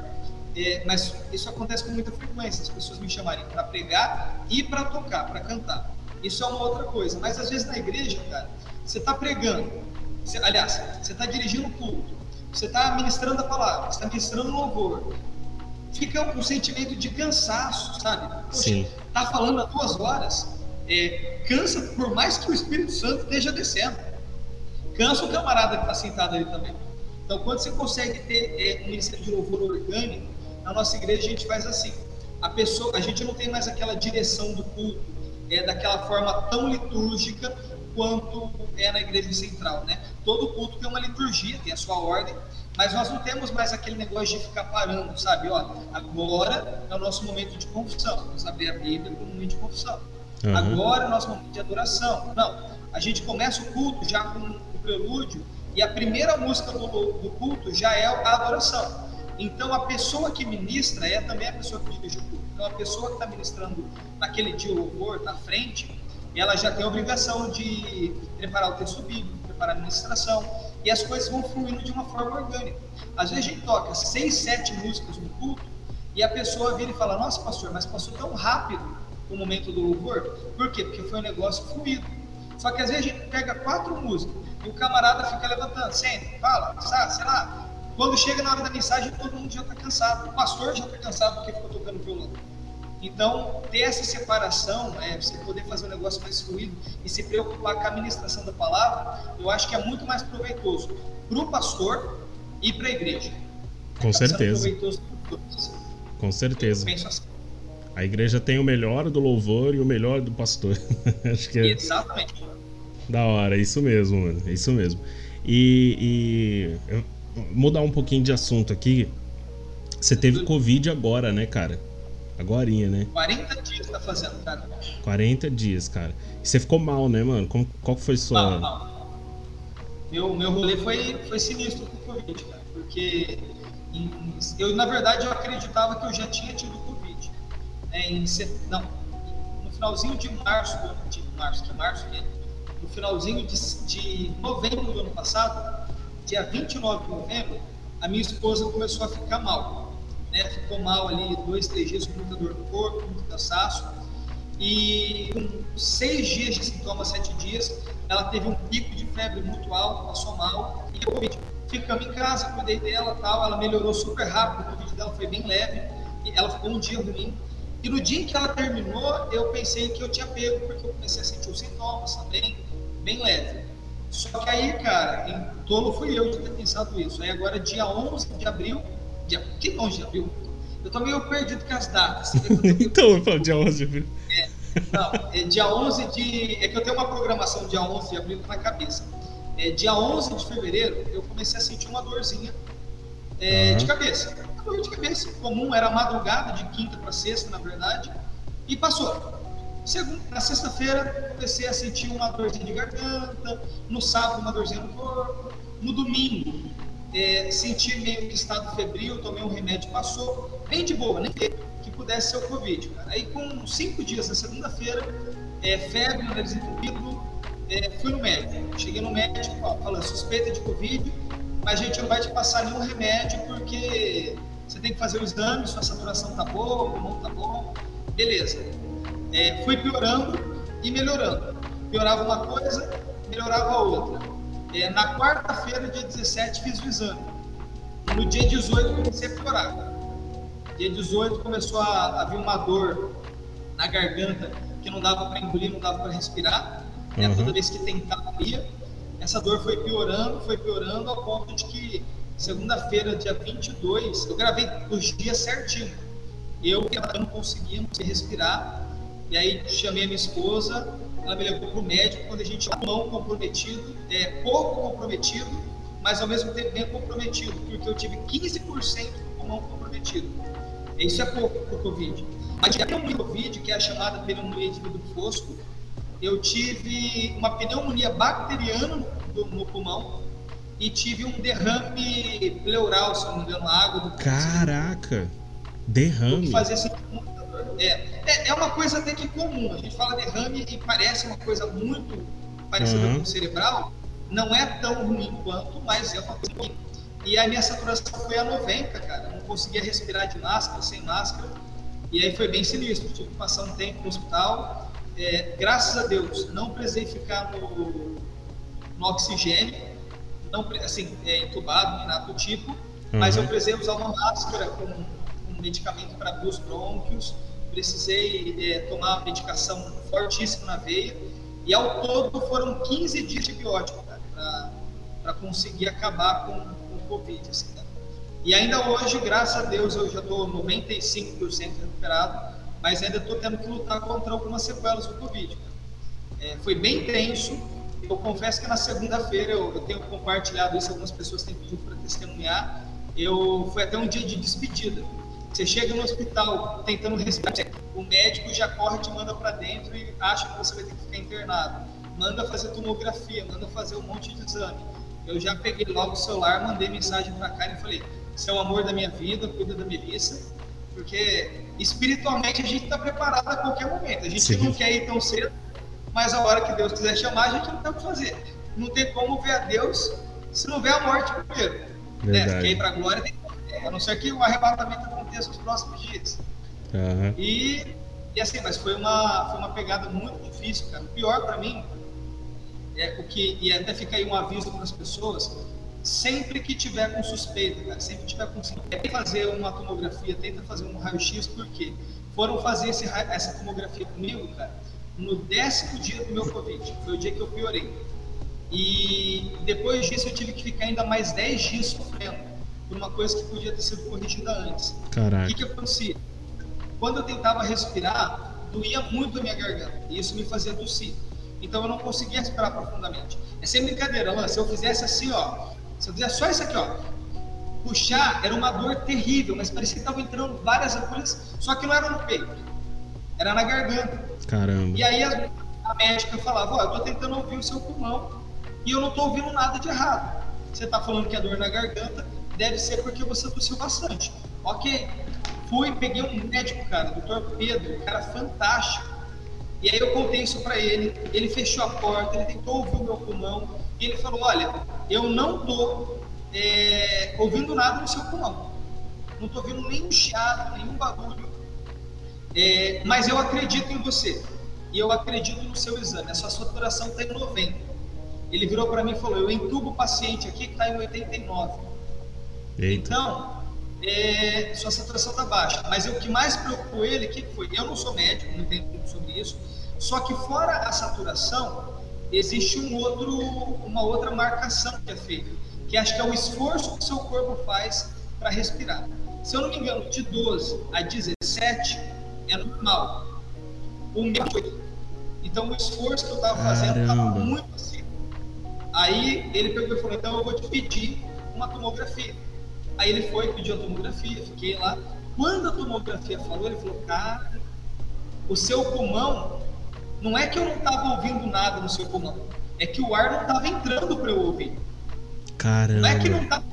é, mas isso acontece com muita frequência, as pessoas me chamarem para pregar e para tocar, para cantar. Isso é uma outra coisa, mas às vezes na igreja, cara, você está pregando, você, aliás, você está dirigindo o culto, você está ministrando a palavra, você está ministrando o louvor. Fica um sentimento de cansaço, sabe? Poxa, Sim. tá falando há duas horas, é, cansa por mais que o Espírito Santo esteja descendo. Cansa o camarada que está sentado ali também. Então, quando você consegue ter é, um ministério de louvor orgânico, na nossa igreja a gente faz assim. A pessoa, a gente não tem mais aquela direção do culto, é daquela forma tão litúrgica quanto é na igreja central, né? Todo culto tem uma liturgia, tem a sua ordem, mas nós não temos mais aquele negócio de ficar parando, sabe? Ó, agora é o nosso momento de confissão. Vamos abrir a Bíblia para o momento de confissão. Uhum. Agora é o nosso momento de adoração. Não, a gente começa o culto já com o prelúdio e a primeira música do, do culto já é a adoração. Então a pessoa que ministra é também a pessoa que dirige o culto. Então a pessoa que está ministrando naquele dia o louvor na frente, ela já tem a obrigação de preparar o texto bíblico, preparar a ministração, e as coisas vão fluindo de uma forma orgânica. Às vezes a gente toca seis, sete músicas no culto, e a pessoa vira e fala, nossa pastor, mas passou tão rápido o momento do louvor. Por quê? Porque foi um negócio fluido. Só que às vezes a gente pega quatro músicas e o camarada fica levantando, senta, fala, sabe, sei lá. Quando chega na hora da mensagem, todo mundo já está cansado. O pastor já está cansado porque ficou tocando violão. Então, ter essa separação, é, você poder fazer um negócio mais fluido e se preocupar com a administração da palavra, eu acho que é muito mais proveitoso para o pastor e para a igreja. Com tá certeza. Com certeza. Assim. A igreja tem o melhor do louvor e o melhor do pastor. Acho que é... Exatamente. Da hora, isso mesmo, mano. Isso mesmo. E, e mudar um pouquinho de assunto aqui. Você teve Covid agora, né, cara? Agorinha, né? 40 dias tá fazendo, cara. 40 dias, cara. E você ficou mal, né, mano? Como, qual foi sua. Não, não. Meu, meu rolê foi, foi sinistro com o Covid, cara. Porque eu, na verdade, eu acreditava que eu já tinha tido é, em não, no finalzinho de março, de março, que março que é, no finalzinho de, de novembro do ano passado, dia 29 de novembro, a minha esposa começou a ficar mal. Né? Ficou mal ali dois, três dias com muita dor no corpo, muito cansaço. E com seis dias de sintomas, sete dias, ela teve um pico de febre muito alto, passou mal e eu Ficamos em casa, cuidei dela tal, ela melhorou super rápido, o Covid dela foi bem leve, ela ficou um dia ruim, e no dia em que ela terminou, eu pensei que eu tinha pego, porque eu comecei a sentir os sintomas também, bem leve. Só que aí, cara, em tolo fui eu de ter pensado isso. Aí agora, dia 11 de abril, dia, que 11 de abril? Eu tô meio perdido com as datas. então, eu falo dia 11 de abril. É, não, é dia 11 de. É que eu tenho uma programação dia 11 de abril na cabeça. É, dia 11 de fevereiro, eu comecei a sentir uma dorzinha é, uhum. de cabeça. Uma dor de cabeça comum, era madrugada, de quinta para sexta, na verdade, e passou. Segunda, na sexta-feira, comecei a sentir uma dorzinha de garganta, no sábado, uma dorzinha no corpo, no domingo, é, senti meio que estado febril, tomei um remédio, passou, bem de boa, nem que, pudesse ser o Covid. Cara. Aí, com cinco dias na segunda-feira, é, febre, nariz entupido, é, fui no médico. Cheguei no médico, ó, falando suspeita de Covid, mas a gente não vai te passar nenhum remédio porque você tem que fazer o exame, sua saturação tá boa, o pulmão tá bom. Beleza. É, fui piorando e melhorando. Piorava uma coisa, melhorava a outra. É, na quarta-feira, dia 17, fiz o exame. No dia 18, comecei a piorar. Dia 18 começou a, a vir uma dor na garganta que não dava para engolir, não dava para respirar. Né? Uhum. Toda vez que tentava ia. Essa dor foi piorando, foi piorando ao ponto de que segunda-feira, dia 22, eu gravei os dias certinho. Eu não conseguia respirar. E aí chamei a minha esposa, ela me levou para o médico quando a gente tinha mão comprometido, é, pouco comprometido, mas ao mesmo tempo bem comprometido, porque eu tive 15% do pulmão comprometido. Isso é pouco para o Covid. Mas a pneumonia Covid, que é a chamada pneumonia de vidro fosco, eu tive uma pneumonia bacteriana no, no pulmão e tive um derrame pleural, se não me engano, água do Caraca! Derrame? Fazia assim, é, é, é, uma coisa até que comum. A gente fala derrame e parece uma coisa muito parecida uhum. com o cerebral. Não é tão ruim quanto, mas é uma coisa ruim. E a minha saturação foi a 90, cara. Não conseguia respirar de máscara, sem máscara. E aí foi bem sinistro. Tive que passar um tempo no hospital. É, graças a Deus, não precisei ficar no, no oxigênio, não, assim, é, entubado, nem nada do tipo. Uhum. Mas eu precisei usar uma máscara com um medicamento para os brônquios precisei é, tomar uma medicação fortíssima na veia, e ao todo foram 15 dias de antibiótico para conseguir acabar com, com o Covid. Assim? E ainda hoje, graças a Deus, eu já estou 95% recuperado, mas ainda estou tendo que lutar contra algumas sequelas do Covid. É, foi bem tenso. Eu confesso que na segunda-feira eu, eu, tenho compartilhado isso, algumas pessoas têm pedido para testemunhar. Eu foi até um dia de despedida. Você chega no hospital tentando respirar, o médico já corre, te manda para dentro e acha que você vai ter que ficar internado. Manda fazer tomografia, manda fazer um monte de exame. Eu já peguei logo o celular, mandei mensagem para cá e falei: você é o amor da minha vida, cuida da Melissa, porque espiritualmente a gente está preparado a qualquer momento. A gente Sim. não quer ir tão cedo, mas a hora que Deus quiser chamar, a gente não tem o que fazer. Não tem como ver a Deus se não vê a morte primeiro. Né? Quer ir para a glória, tem a não ser que o arrebatamento aconteça nos próximos dias. Uhum. E, e assim, mas foi uma, foi uma pegada muito difícil, cara. O pior para mim é o que, e até fica aí um aviso para as pessoas, sempre que tiver com suspeita, cara, sempre que tiver com tenta fazer uma tomografia, tenta fazer um raio-x, porque foram fazer esse, essa tomografia comigo, cara, no décimo dia do meu Covid, foi o dia que eu piorei. E depois disso eu tive que ficar ainda mais 10 dias sofrendo por uma coisa que podia ter sido corrigida antes. Caraca. O que, que acontecia? Quando eu tentava respirar, doía muito a minha garganta e isso me fazia tossir. Então eu não conseguia respirar profundamente. É sem brincadeira, se eu fizesse assim, ó, se eu fizesse só isso aqui, ó, puxar era uma dor terrível, mas parecia que estavam entrando várias agulhas, só que não era no peito, era na garganta. Caramba. E aí a, a médica falava, ó, eu tô tentando ouvir o seu pulmão e eu não tô ouvindo nada de errado. Você tá falando que é dor na garganta, deve ser porque você tossiu bastante. Ok. Fui, peguei um médico, cara, doutor Pedro, um cara fantástico. E aí eu contei isso para ele, ele fechou a porta, ele tentou ouvir o meu pulmão, e ele falou, olha, eu não tô é, ouvindo nada no seu pulmão. Não tô ouvindo nenhum chiado, nenhum barulho. É, mas eu acredito em você. E eu acredito no seu exame. A sua saturação está em 90. Ele virou para mim e falou: Eu entubo o paciente aqui que está em 89. Eita. Então, é, sua saturação está baixa. Mas o que mais preocupou ele, que foi? Eu não sou médico, não entendo muito sobre isso. Só que fora a saturação, existe um outro, uma outra marcação que é feita, que acho que é o esforço que seu corpo faz para respirar. Se eu não me engano, de 12 a 17 é normal. O meu Então o esforço que eu estava fazendo estava muito acima. Aí ele pegou e falou: então eu vou te pedir uma tomografia. Aí ele foi, pediu a tomografia, fiquei lá. Quando a tomografia falou, ele falou: cara, o seu pulmão, não é que eu não estava ouvindo nada no seu pulmão, é que o ar não estava entrando para eu ouvir. Caramba. Não é que não estava.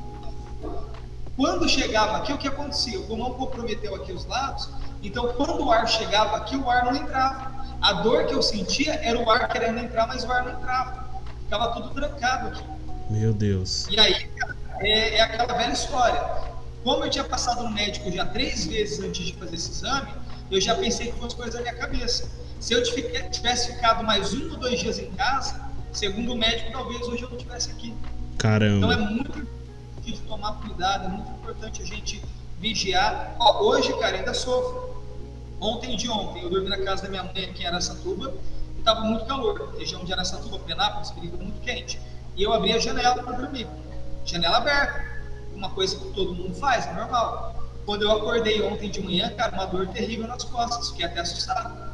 Quando chegava aqui, o que acontecia? O pulmão comprometeu aqui os lados, então quando o ar chegava aqui, o ar não entrava. A dor que eu sentia era o ar querendo entrar, mas o ar não entrava. Ficava tudo trancado aqui. Meu Deus. E aí, é, é aquela velha história. Como eu tinha passado no médico já três vezes antes de fazer esse exame, eu já pensei que fosse coisa da minha cabeça. Se eu tivesse ficado mais um ou dois dias em casa, segundo o médico, talvez hoje eu não estivesse aqui. Caramba. Então é muito importante tomar cuidado, é muito importante a gente vigiar. Ó, hoje, cara, ainda sofro. Ontem de ontem, eu dormi na casa da minha mãe aqui em Aracatuba e estava muito calor. Região de Aracatuba, Penápolis, período muito quente. E eu abri a janela para dormir janela aberta. Uma coisa que todo mundo faz, é normal. Quando eu acordei ontem de manhã, cara, uma dor terrível nas costas, fiquei até assustado.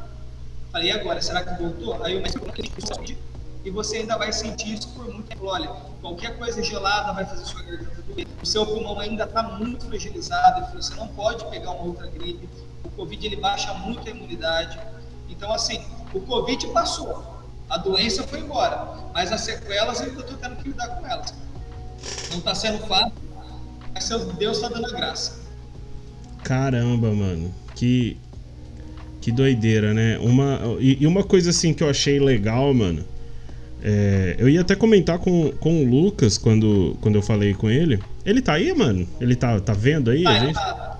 Falei, agora, será que voltou? Aí o médico falou e você ainda vai sentir isso por muito tempo. Olha, qualquer coisa gelada vai fazer sua garganta doer. O seu pulmão ainda está muito fragilizado, você não pode pegar uma outra gripe. O Covid ele baixa muito a imunidade. Então, assim, o Covid passou, a doença foi embora, mas as sequelas eu estou tendo que lidar com elas. Não está sendo fácil, mas Deus está dando a graça. Caramba, mano. Que, que doideira, né? Uma, e, uma coisa assim que eu achei legal, mano. É, eu ia até comentar com, com o Lucas quando, quando eu falei com ele. Ele tá aí, mano? Ele tá, tá vendo aí? Tá, a gente? Tá,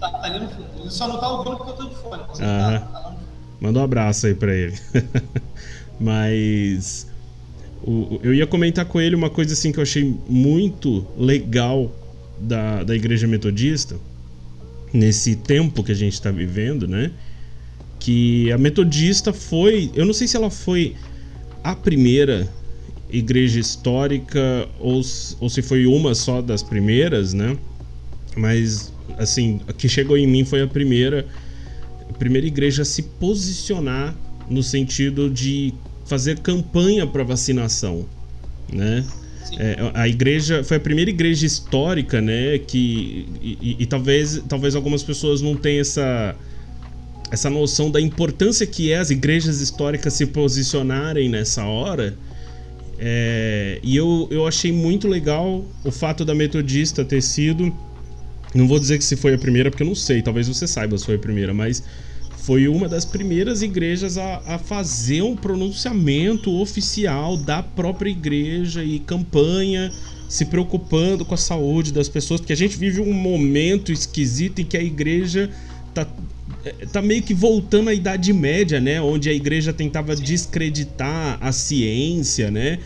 tá, tá ali no fundo. Ele só não tá ouvindo porque eu tô de fone. Ah, tá, tá Manda um abraço aí pra ele. Mas o, eu ia comentar com ele uma coisa assim que eu achei muito legal da, da igreja metodista nesse tempo que a gente está vivendo, né? Que a metodista foi, eu não sei se ela foi a primeira igreja histórica ou, ou se foi uma só das primeiras, né? Mas assim, a que chegou em mim foi a primeira, a primeira igreja a se posicionar no sentido de fazer campanha para vacinação, né? É, a igreja foi a primeira igreja histórica, né? Que e, e, e, talvez talvez algumas pessoas não tenham essa essa noção da importância que é as igrejas históricas se posicionarem nessa hora. É, e eu, eu achei muito legal o fato da metodista ter sido. Não vou dizer que se foi a primeira, porque eu não sei, talvez você saiba se foi a primeira, mas foi uma das primeiras igrejas a, a, fazer um pronunciamento oficial da própria igreja e campanha se preocupando com a saúde das pessoas, porque a gente vive um momento esquisito em que a igreja tá, tá meio que voltando à Idade Média, né? Onde a igreja tentava descreditar a ciência, né?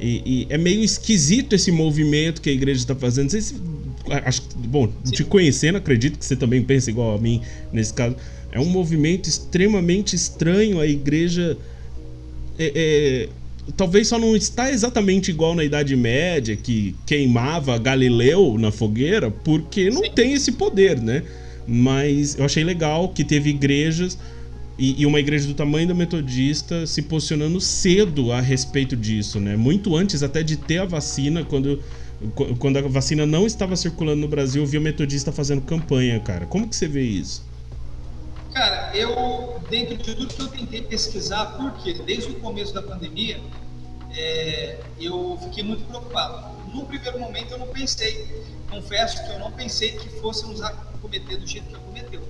E, e é meio esquisito esse movimento que a igreja está fazendo. Não sei se, acho, bom, te conhecendo, acredito que você também pensa igual a mim nesse caso é um movimento extremamente estranho. A igreja é, é, talvez só não está exatamente igual na Idade Média, que queimava Galileu na fogueira, porque não Sim. tem esse poder, né? Mas eu achei legal que teve igrejas e, uma igreja do tamanho da Metodista se posicionando cedo a respeito disso, né? Muito antes até de ter a vacina, quando, quando a vacina não estava circulando no Brasil, eu vi a Metodista fazendo campanha, cara. Como que você vê isso? Eu, dentro de tudo que eu tentei pesquisar, porque desde o começo da pandemia, é, eu fiquei muito preocupado. No primeiro momento eu não pensei, confesso que eu não pensei que fôssemos cometer do jeito que acometeu.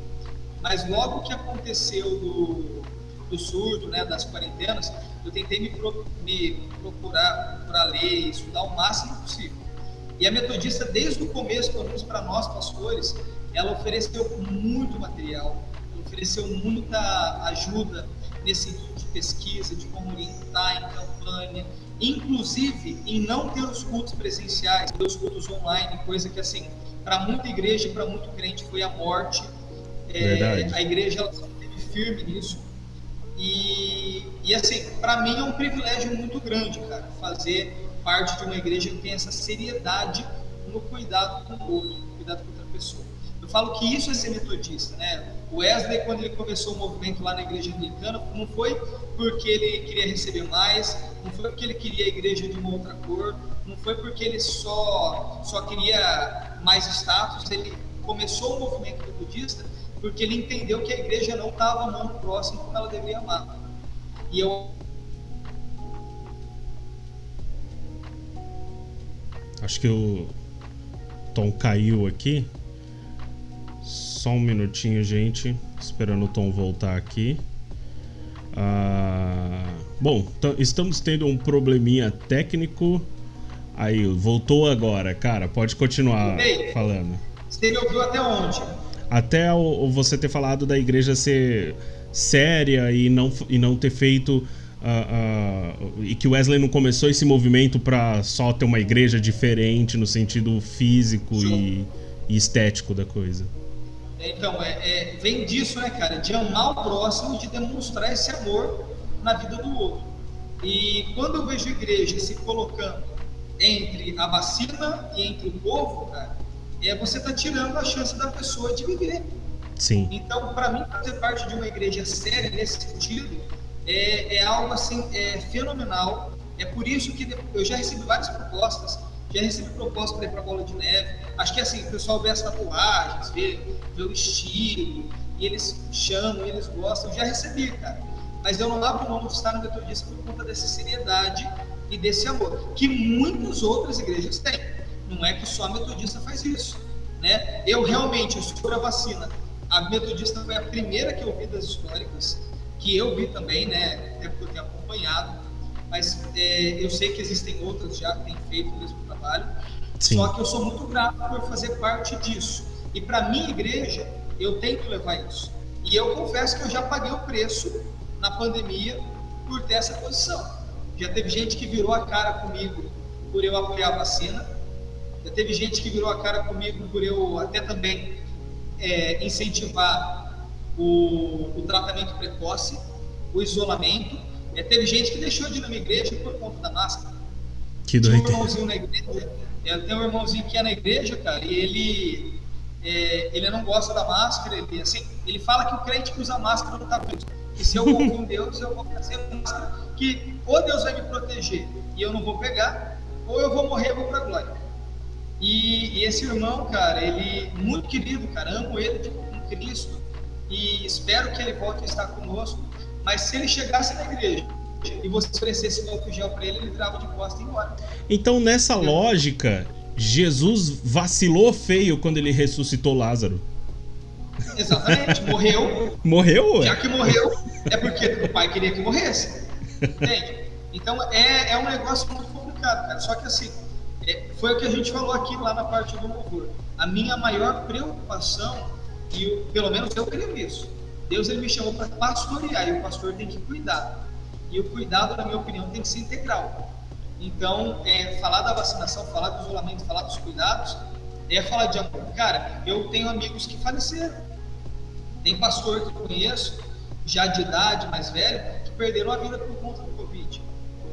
Mas logo que aconteceu do, do surto, né, das quarentenas, eu tentei me, pro, me procurar, procurar ler, estudar o máximo possível. E a metodista, desde o começo, pelo menos para nós pastores, ela ofereceu muito material, ofereceu muita ajuda nesse sentido de pesquisa, de como orientar em campanha, inclusive em não ter os cultos presenciais, ter os cultos online, coisa que assim, para muita igreja e para muito crente foi a morte. É, a igreja ela esteve firme nisso. E, e assim, para mim é um privilégio muito grande, cara, fazer parte de uma igreja que tem essa seriedade no cuidado com o outro, no cuidado com outra pessoa. Eu falo que isso é ser metodista, né? O Wesley, quando ele começou o movimento lá na igreja anglicana, não foi porque ele queria receber mais, não foi porque ele queria a igreja de uma outra cor, não foi porque ele só, só queria mais status, ele começou o movimento metodista porque ele entendeu que a igreja não estava amando o próximo como ela deveria amar. E eu Acho que o Tom caiu aqui. Só um minutinho, gente. Esperando o Tom voltar aqui. Ah, bom, estamos tendo um probleminha técnico. Aí, voltou agora, cara. Pode continuar Ei, falando. Você me ouviu até onde? Até o, você ter falado da igreja ser séria e não, e não ter feito Uh, uh, e que Wesley não começou esse movimento para só ter uma igreja diferente no sentido físico e, e, estético da coisa. Então, é, é, vem disso, né, cara? De amar o próximo, de demonstrar esse amor na vida do outro. E quando eu vejo a igreja se colocando entre a vacina e entre o povo, cara, é você tá tirando a chance da pessoa de viver. Sim. Então, para mim, fazer parte de uma igreja séria nesse sentido é, é algo assim é, fenomenal. É por isso que eu já recebi várias propostas, já recebi propostas para ir para Bola de Neve. Acho que assim, o pessoal vê as tatuagens, vê, vê o estilo, e eles chamam, e eles gostam. Já recebi, cara. Mas eu não abro mão de estar no Metodista por conta dessa seriedade e desse amor, que muitas outras igrejas têm. Não é que só a Metodista faz isso. Né? Eu realmente, sobre a vacina, a Metodista foi a primeira que eu vi das históricas que eu vi também, né, até porque eu tenho acompanhado, mas é, eu sei que existem outras já que têm feito o mesmo trabalho, Sim. só que eu sou muito grato por fazer parte disso. E para minha igreja, eu tento levar isso. E eu confesso que eu já paguei o preço na pandemia por ter essa posição. Já teve gente que virou a cara comigo por eu apoiar a vacina, já teve gente que virou a cara comigo por eu até também é, incentivar o, o tratamento precoce, o isolamento. É, teve gente que deixou de ir na minha igreja por conta da máscara. Que doido. Tem um irmãozinho na igreja, tem um irmãozinho que é na igreja, cara, e ele, é, ele não gosta da máscara. Ele, assim, ele fala que o crente que usa máscara não está preso. E se eu vou com Deus, eu vou fazer máscara que ou Deus vai me proteger e eu não vou pegar, ou eu vou morrer e vou para a glória. E, e, esse irmão, cara, ele muito querido, cara, amo ele de Cristo e espero que ele volte a estar conosco. Mas se ele chegasse na igreja e você oferecesse álcool gel para ele, ele trava de costa e embora. Então, nessa lógica, Jesus vacilou feio quando ele ressuscitou Lázaro. Exatamente, morreu. Morreu? Já que morreu, é porque o pai queria que morresse. Entende? Então é, é um negócio muito complicado, cara. Só que assim, é, foi o que a gente falou aqui lá na parte do louvor. A minha maior preocupação e eu, pelo menos eu creio nisso. Deus ele me chamou para pastorear e o pastor tem que cuidar. E o cuidado, na minha opinião, tem que ser integral. Então, é, falar da vacinação, falar do isolamento, falar dos cuidados, é falar de amor. Cara, eu tenho amigos que faleceram. Tem pastor que eu conheço, já de idade, mais velho, que perderam a vida por conta do Covid.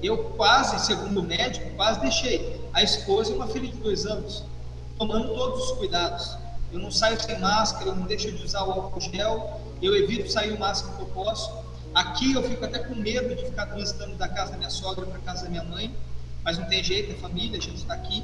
Eu quase, segundo o médico, quase deixei a esposa e uma filha de dois anos, tomando todos os cuidados. Eu não saio sem máscara, eu não deixo de usar o álcool gel, eu evito sair o máximo que eu posso. Aqui eu fico até com medo de ficar transitando da casa da minha sogra para casa da minha mãe, mas não tem jeito, é família, a gente está aqui,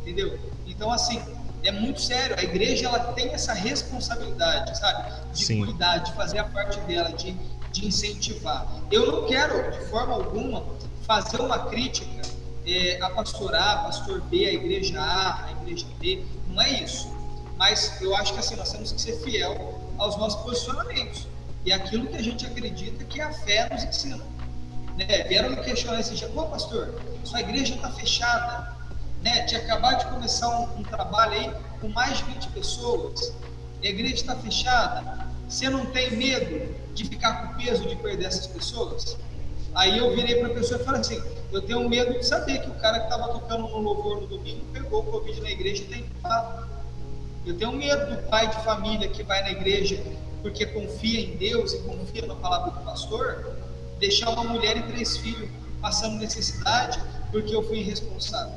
entendeu? Então, assim, é muito sério. A igreja ela tem essa responsabilidade, sabe? De Sim. cuidar, de fazer a parte dela, de, de incentivar. Eu não quero, de forma alguma, fazer uma crítica é, a pastor A, a pastor B, a igreja A, a igreja B. Não é isso mas eu acho que assim, nós temos que ser fiel aos nossos posicionamentos e aquilo que a gente acredita que a fé nos ensina. Né? Vieram me questionar esse dia, pô pastor, sua igreja está fechada, né? tinha acabado de começar um, um, trabalho aí com mais de 20 pessoas, a igreja está fechada, você não tem medo de ficar com o peso de perder essas pessoas? Aí eu virei para a pessoa e falei assim, eu tenho medo de saber que o cara que estava tocando no louvor no domingo pegou o Covid na igreja e tem empurrado. Eu tenho medo do pai de família que vai na igreja porque confia em Deus e confia na palavra do pastor, deixar uma mulher e três filhos passando necessidade porque eu fui irresponsável.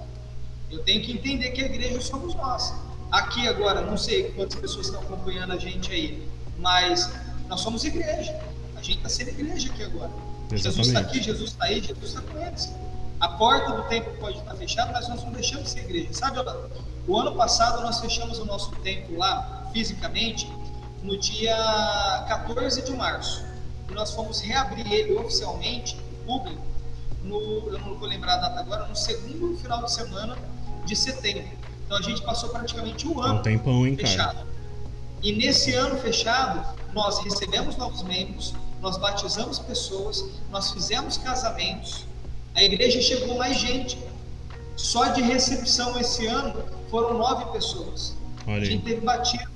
Eu tenho que entender que a igreja somos nós. aqui agora, não sei quantas pessoas estão acompanhando a gente aí, mas nós somos igreja. A gente está sendo igreja aqui agora. Exatamente. Jesus está aqui, Jesus está aí, Jesus está com eles. A porta do templo pode estar fechada, mas nós não deixamos ser igreja. Sabe, o ano passado nós fechamos o nosso templo lá, fisicamente, no dia 14 de março. E nós fomos reabrir ele oficialmente, público, no, eu não vou lembrar a data agora, no segundo final de semana de setembro. Então a gente passou praticamente um ano um tempão, hein, fechado. Cara? E nesse ano fechado, nós recebemos novos membros, nós batizamos pessoas, nós fizemos casamentos, a igreja chegou mais gente. Só de recepção esse ano foram nove pessoas. Olha a gente teve batido.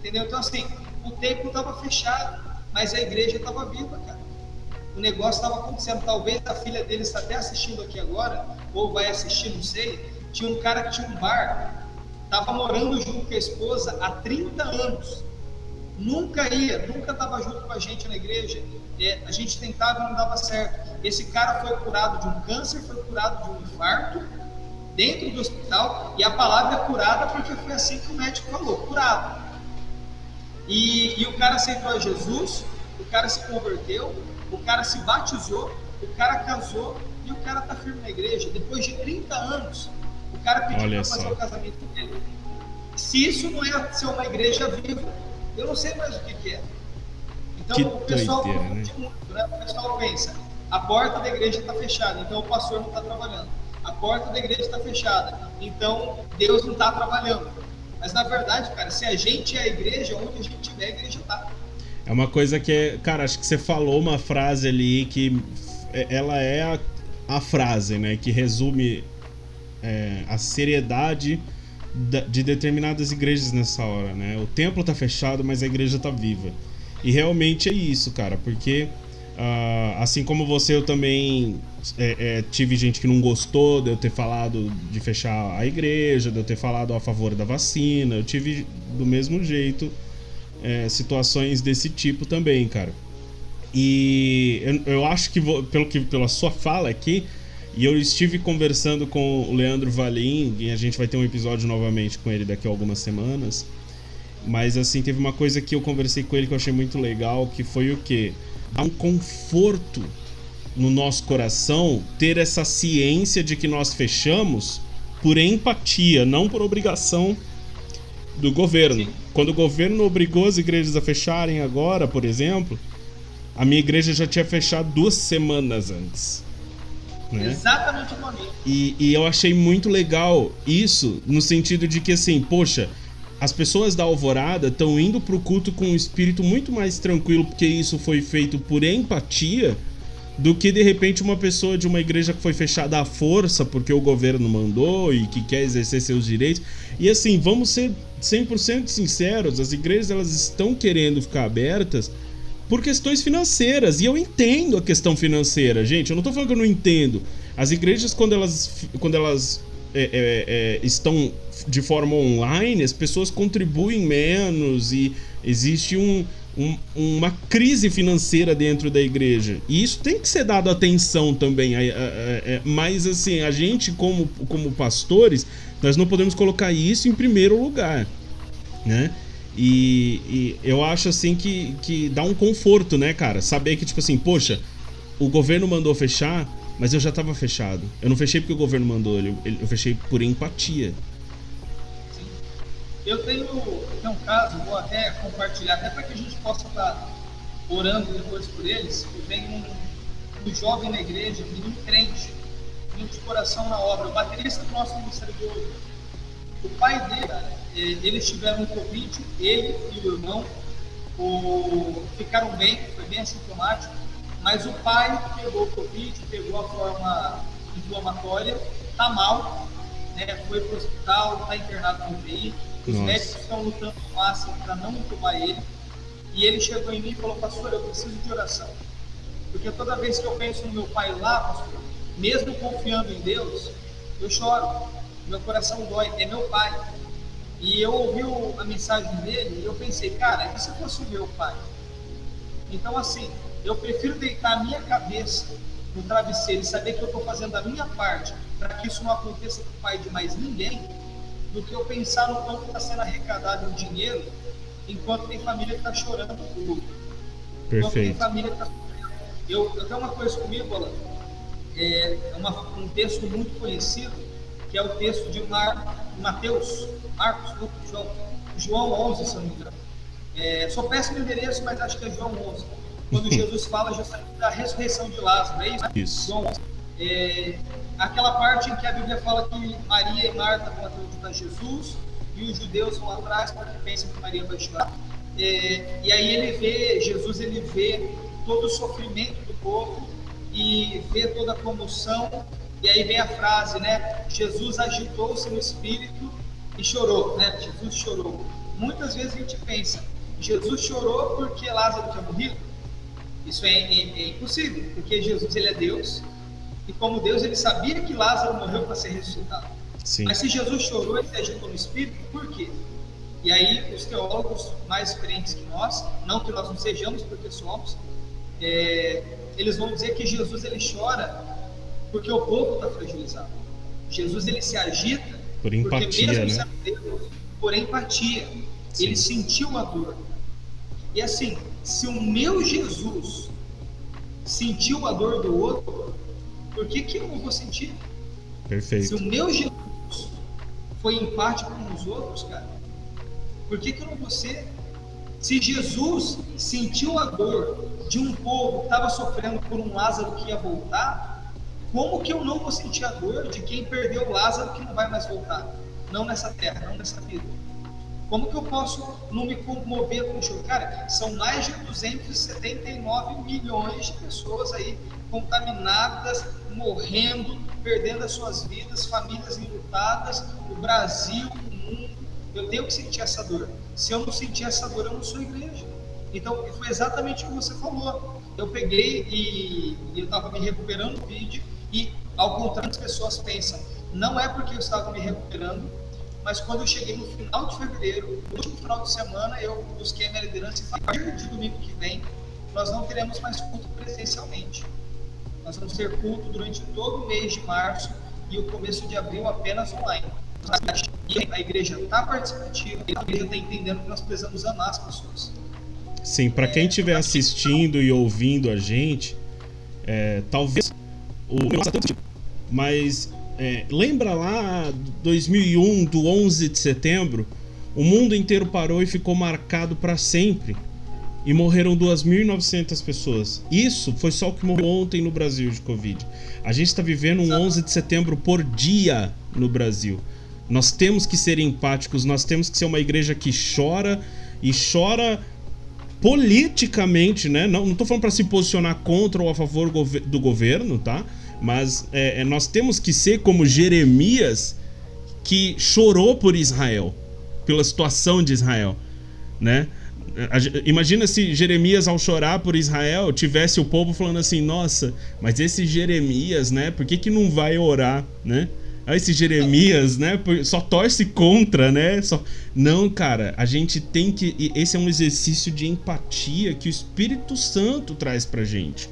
Entendeu? Então, assim, o templo estava fechado, mas a igreja estava viva, cara. O negócio estava acontecendo. Talvez a filha dele está até assistindo aqui agora, ou vai assistir, não sei. Tinha um cara que tinha um bar, estava morando junto com a esposa há 30 anos. Nunca ia, nunca estava junto com a gente na igreja. É, a gente tentava e não dava certo. Esse cara foi curado de um câncer, foi curado de um infarto dentro do hospital e a palavra é curada porque foi assim que o médico falou, curado. E, e o cara aceitou a Jesus, o cara se converteu, o cara se batizou, o cara casou e o cara está firme na igreja. Depois de 30 anos, o cara pediu para fazer o casamento dele. Se isso não é ser uma igreja viva, eu não sei mais o que, que é. Então que o pessoal doideira, né? muito, né? O pessoal pensa, a porta da igreja está fechada, então o pastor não está trabalhando. A porta da igreja está fechada, então Deus não está trabalhando. Mas na verdade, cara, se a gente é a igreja, onde a gente estiver, a igreja está. É uma coisa que, cara, acho que você falou uma frase ali que é, ela é a, a frase, né, que resume é, a seriedade da, de determinadas igrejas nessa hora, né? O templo tá fechado, mas a igreja tá viva. E realmente é isso, cara, porque Uh, assim como você, eu também é, é, tive gente que não gostou de eu ter falado de fechar a igreja, de eu ter falado a favor da vacina. Eu tive do mesmo jeito é, situações desse tipo também, cara. E eu, eu acho que, vou, pelo que pela sua fala aqui, e eu estive conversando com o Leandro Valim, e a gente vai ter um episódio novamente com ele daqui a algumas semanas. Mas assim, teve uma coisa que eu conversei com ele que eu achei muito legal, que foi o quê? Dá um conforto no nosso coração ter essa ciência de que nós fechamos por empatia, não por obrigação do governo. Sim. Quando o governo obrigou as igrejas a fecharem agora, por exemplo, a minha igreja já tinha fechado duas semanas antes. Né? Exatamente o momento. E, e eu achei muito legal isso, no sentido de que, assim, poxa, as pessoas da Alvorada estão indo pro culto com um espírito muito mais tranquilo, porque isso foi feito por empatia, do que de repente uma pessoa de uma igreja que foi fechada à força porque o governo mandou e que quer exercer seus direitos. E assim, vamos ser 100% sinceros, as igrejas elas estão querendo ficar abertas por questões financeiras. E eu entendo a questão financeira, gente. Eu não tô falando que eu não entendo. As igrejas, quando elas, quando elas é, é, é, estão de forma online, as pessoas contribuem menos e existe um, um, uma crise financeira dentro da igreja. E isso tem que ser dado atenção também. É, mas assim, a gente, como, como pastores, nós não podemos colocar isso em primeiro lugar. Né? E, e, eu acho assim que, que dá um conforto, né, cara? Saber que, tipo assim, poxa, o governo mandou fechar, mas eu já estava fechado. Eu não fechei porque o governo mandou, eu, eu fechei por empatia. Sim. Eu tenho, tenho um caso, vou até compartilhar, até para que a gente possa estar orando depois por eles. Eu tenho um, um jovem na igreja, um crente, menino de coração na obra, o baterista do nosso ministério. O pai dele, eh, eles tiveram um Covid, ele e o irmão, o, ficaram bem, foi bem assintomático mas o pai pegou o Covid, pegou a forma inflamatória, está mal, né, foi para o hospital, está internado no UTI. Os Nossa. médicos estão lutando ao máximo para não entubar ele. E ele chegou em mim e falou: Pastor, eu preciso de oração. Porque toda vez que eu penso no meu pai lá, pastor, mesmo confiando em Deus, eu choro. Meu coração dói. É meu pai. E eu ouvi a mensagem dele e eu pensei: Cara, e se fosse o meu pai? Então, assim, eu prefiro deitar a minha cabeça no travesseiro e saber que eu estou fazendo a minha parte para que isso não aconteça com o pai de mais ninguém, do que eu pensar no quanto está sendo arrecadado em dinheiro, enquanto tem família que está chorando por lucro. Enquanto tem família que está. Eu, eu tenho uma coisa comigo, Alan, é, é uma, um texto muito conhecido, que é o texto de Mar, Mateus, Marcos, Lucas, João, João 11, se não me engano. É, sou péssimo endereço, mas acho que é João 11. Quando Jesus fala justamente da ressurreição de Lázaro, é isso? Né? isso. 11. É, aquela parte em que a Bíblia fala que Maria e Marta vão ajudar Jesus e os judeus vão atrás porque pensam que Maria vai chorar. É, e aí ele vê, Jesus ele vê todo o sofrimento do povo e vê toda a comoção. E aí vem a frase, né? Jesus agitou-se no espírito e chorou, né? Jesus chorou. Muitas vezes a gente pensa, Jesus chorou porque Lázaro tinha morrido. Isso é, é, é impossível, porque Jesus ele é Deus e como Deus ele sabia que Lázaro morreu para ser ressuscitado. Sim. Mas se Jesus chorou e se agitou no espírito, por quê? E aí os teólogos mais experientes que nós, não que nós não sejamos porque somos, é, eles vão dizer que Jesus ele chora porque o povo está fragilizado. Jesus ele se agita por empatia, porque mesmo né? Deus, por empatia, Sim. ele sentiu a dor. E assim, se o meu Jesus sentiu a dor do outro, por que, que eu não vou sentir? Perfeito. Se o meu Jesus foi empático com os outros, cara, por que, que eu não vou ser? Se Jesus sentiu a dor de um povo que estava sofrendo por um Lázaro que ia voltar, como que eu não vou sentir a dor de quem perdeu o Lázaro que não vai mais voltar? Não nessa terra, não nessa vida. Como que eu posso não me comover com o choro? Cara, são mais de 279 milhões de pessoas aí contaminadas, morrendo, perdendo as suas vidas, famílias enlutadas, o Brasil, o mundo. Eu tenho que sentir essa dor. Se eu não sentir essa dor, eu não sou igreja. Então, foi exatamente o que você falou. Eu peguei e, e eu estava me recuperando do vídeo e, ao contrário, as pessoas pensam, não é porque eu estava me recuperando, mas quando eu cheguei no final de fevereiro, no último final de semana, eu busquei a minha liderança e falei, a partir de domingo que vem, nós não teremos mais culto presencialmente. Nós vamos ter culto durante todo o mês de março e o começo de abril apenas online. A igreja está participativa, a igreja está entendendo que nós precisamos amar as pessoas. Sim, para quem estiver assistindo e ouvindo a gente, é, talvez o mas é, lembra lá 2001 do 11 de setembro, o mundo inteiro parou e ficou marcado para sempre e morreram 2.900 pessoas. Isso foi só o que morreu ontem no Brasil de Covid. A gente está vivendo um 11 de setembro por dia no Brasil. Nós temos que ser empáticos, nós temos que ser uma igreja que chora e chora politicamente, né? Não, não tô falando para se posicionar contra ou a favor do governo, tá? Mas é, é, nós temos que ser como Jeremias, que chorou por Israel, pela situação de Israel, né? Imagina se Jeremias, ao chorar por Israel, tivesse o povo falando assim: Nossa, mas esse Jeremias, né? Por que, que não vai orar, né? Ah, esse Jeremias, né? Só torce contra, né? Só... Não, cara, a gente tem que. Esse é um exercício de empatia que o Espírito Santo traz pra gente,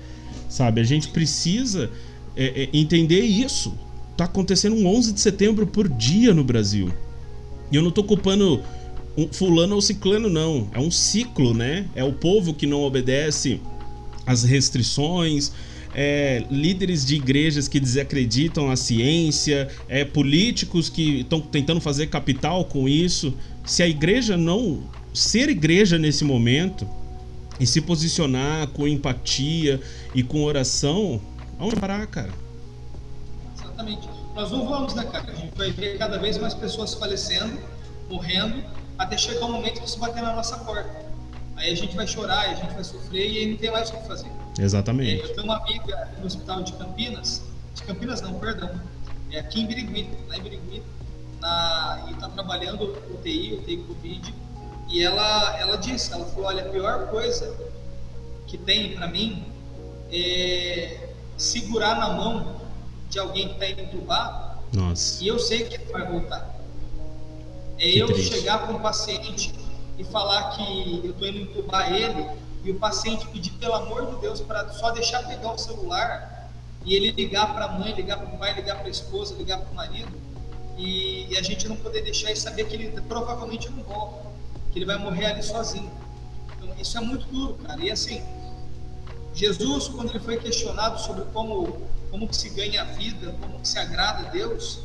sabe? A gente precisa é, é, entender isso. Tá acontecendo um 11 de setembro por dia no Brasil. E eu não tô culpando um fulano ou ciclano, não. É um ciclo, né? É o povo que não obedece às restrições, é, líderes de igrejas que desacreditam a ciência, é, políticos que estão tentando fazer capital com isso. Se a igreja não ser igreja nesse momento e se posicionar com empatia e com oração, vamos parar, cara. Exatamente. Nós não vamos, né, cara? A gente vai ver cada vez mais pessoas falecendo, morrendo até chegar o momento que isso bater na nossa porta. Aí a gente vai chorar, a gente vai sofrer e aí não tem mais o que fazer. Exatamente. Eu tenho uma amiga no hospital de Campinas, de Campinas não, perdão, é aqui em Birigui, lá em Birigui, na, e está trabalhando UTI, UTI Covid, e ela, ela disse, ela falou, olha, a pior coisa que tem para mim é segurar na mão de alguém que está indo entubar, Nossa. e eu sei que ele vai voltar. É que eu triste. chegar para um paciente e falar que eu estou indo entubar ele e o paciente pedir pelo amor de Deus para só deixar pegar o celular e ele ligar para a mãe, ligar para o pai, ligar para a esposa, ligar para o marido e, e, a gente não poder deixar e saber que ele provavelmente não volta, que ele vai morrer ali sozinho. Então isso é muito duro, cara. E assim, Jesus, quando ele foi questionado sobre como, como que se ganha a vida, como que se agrada a Deus,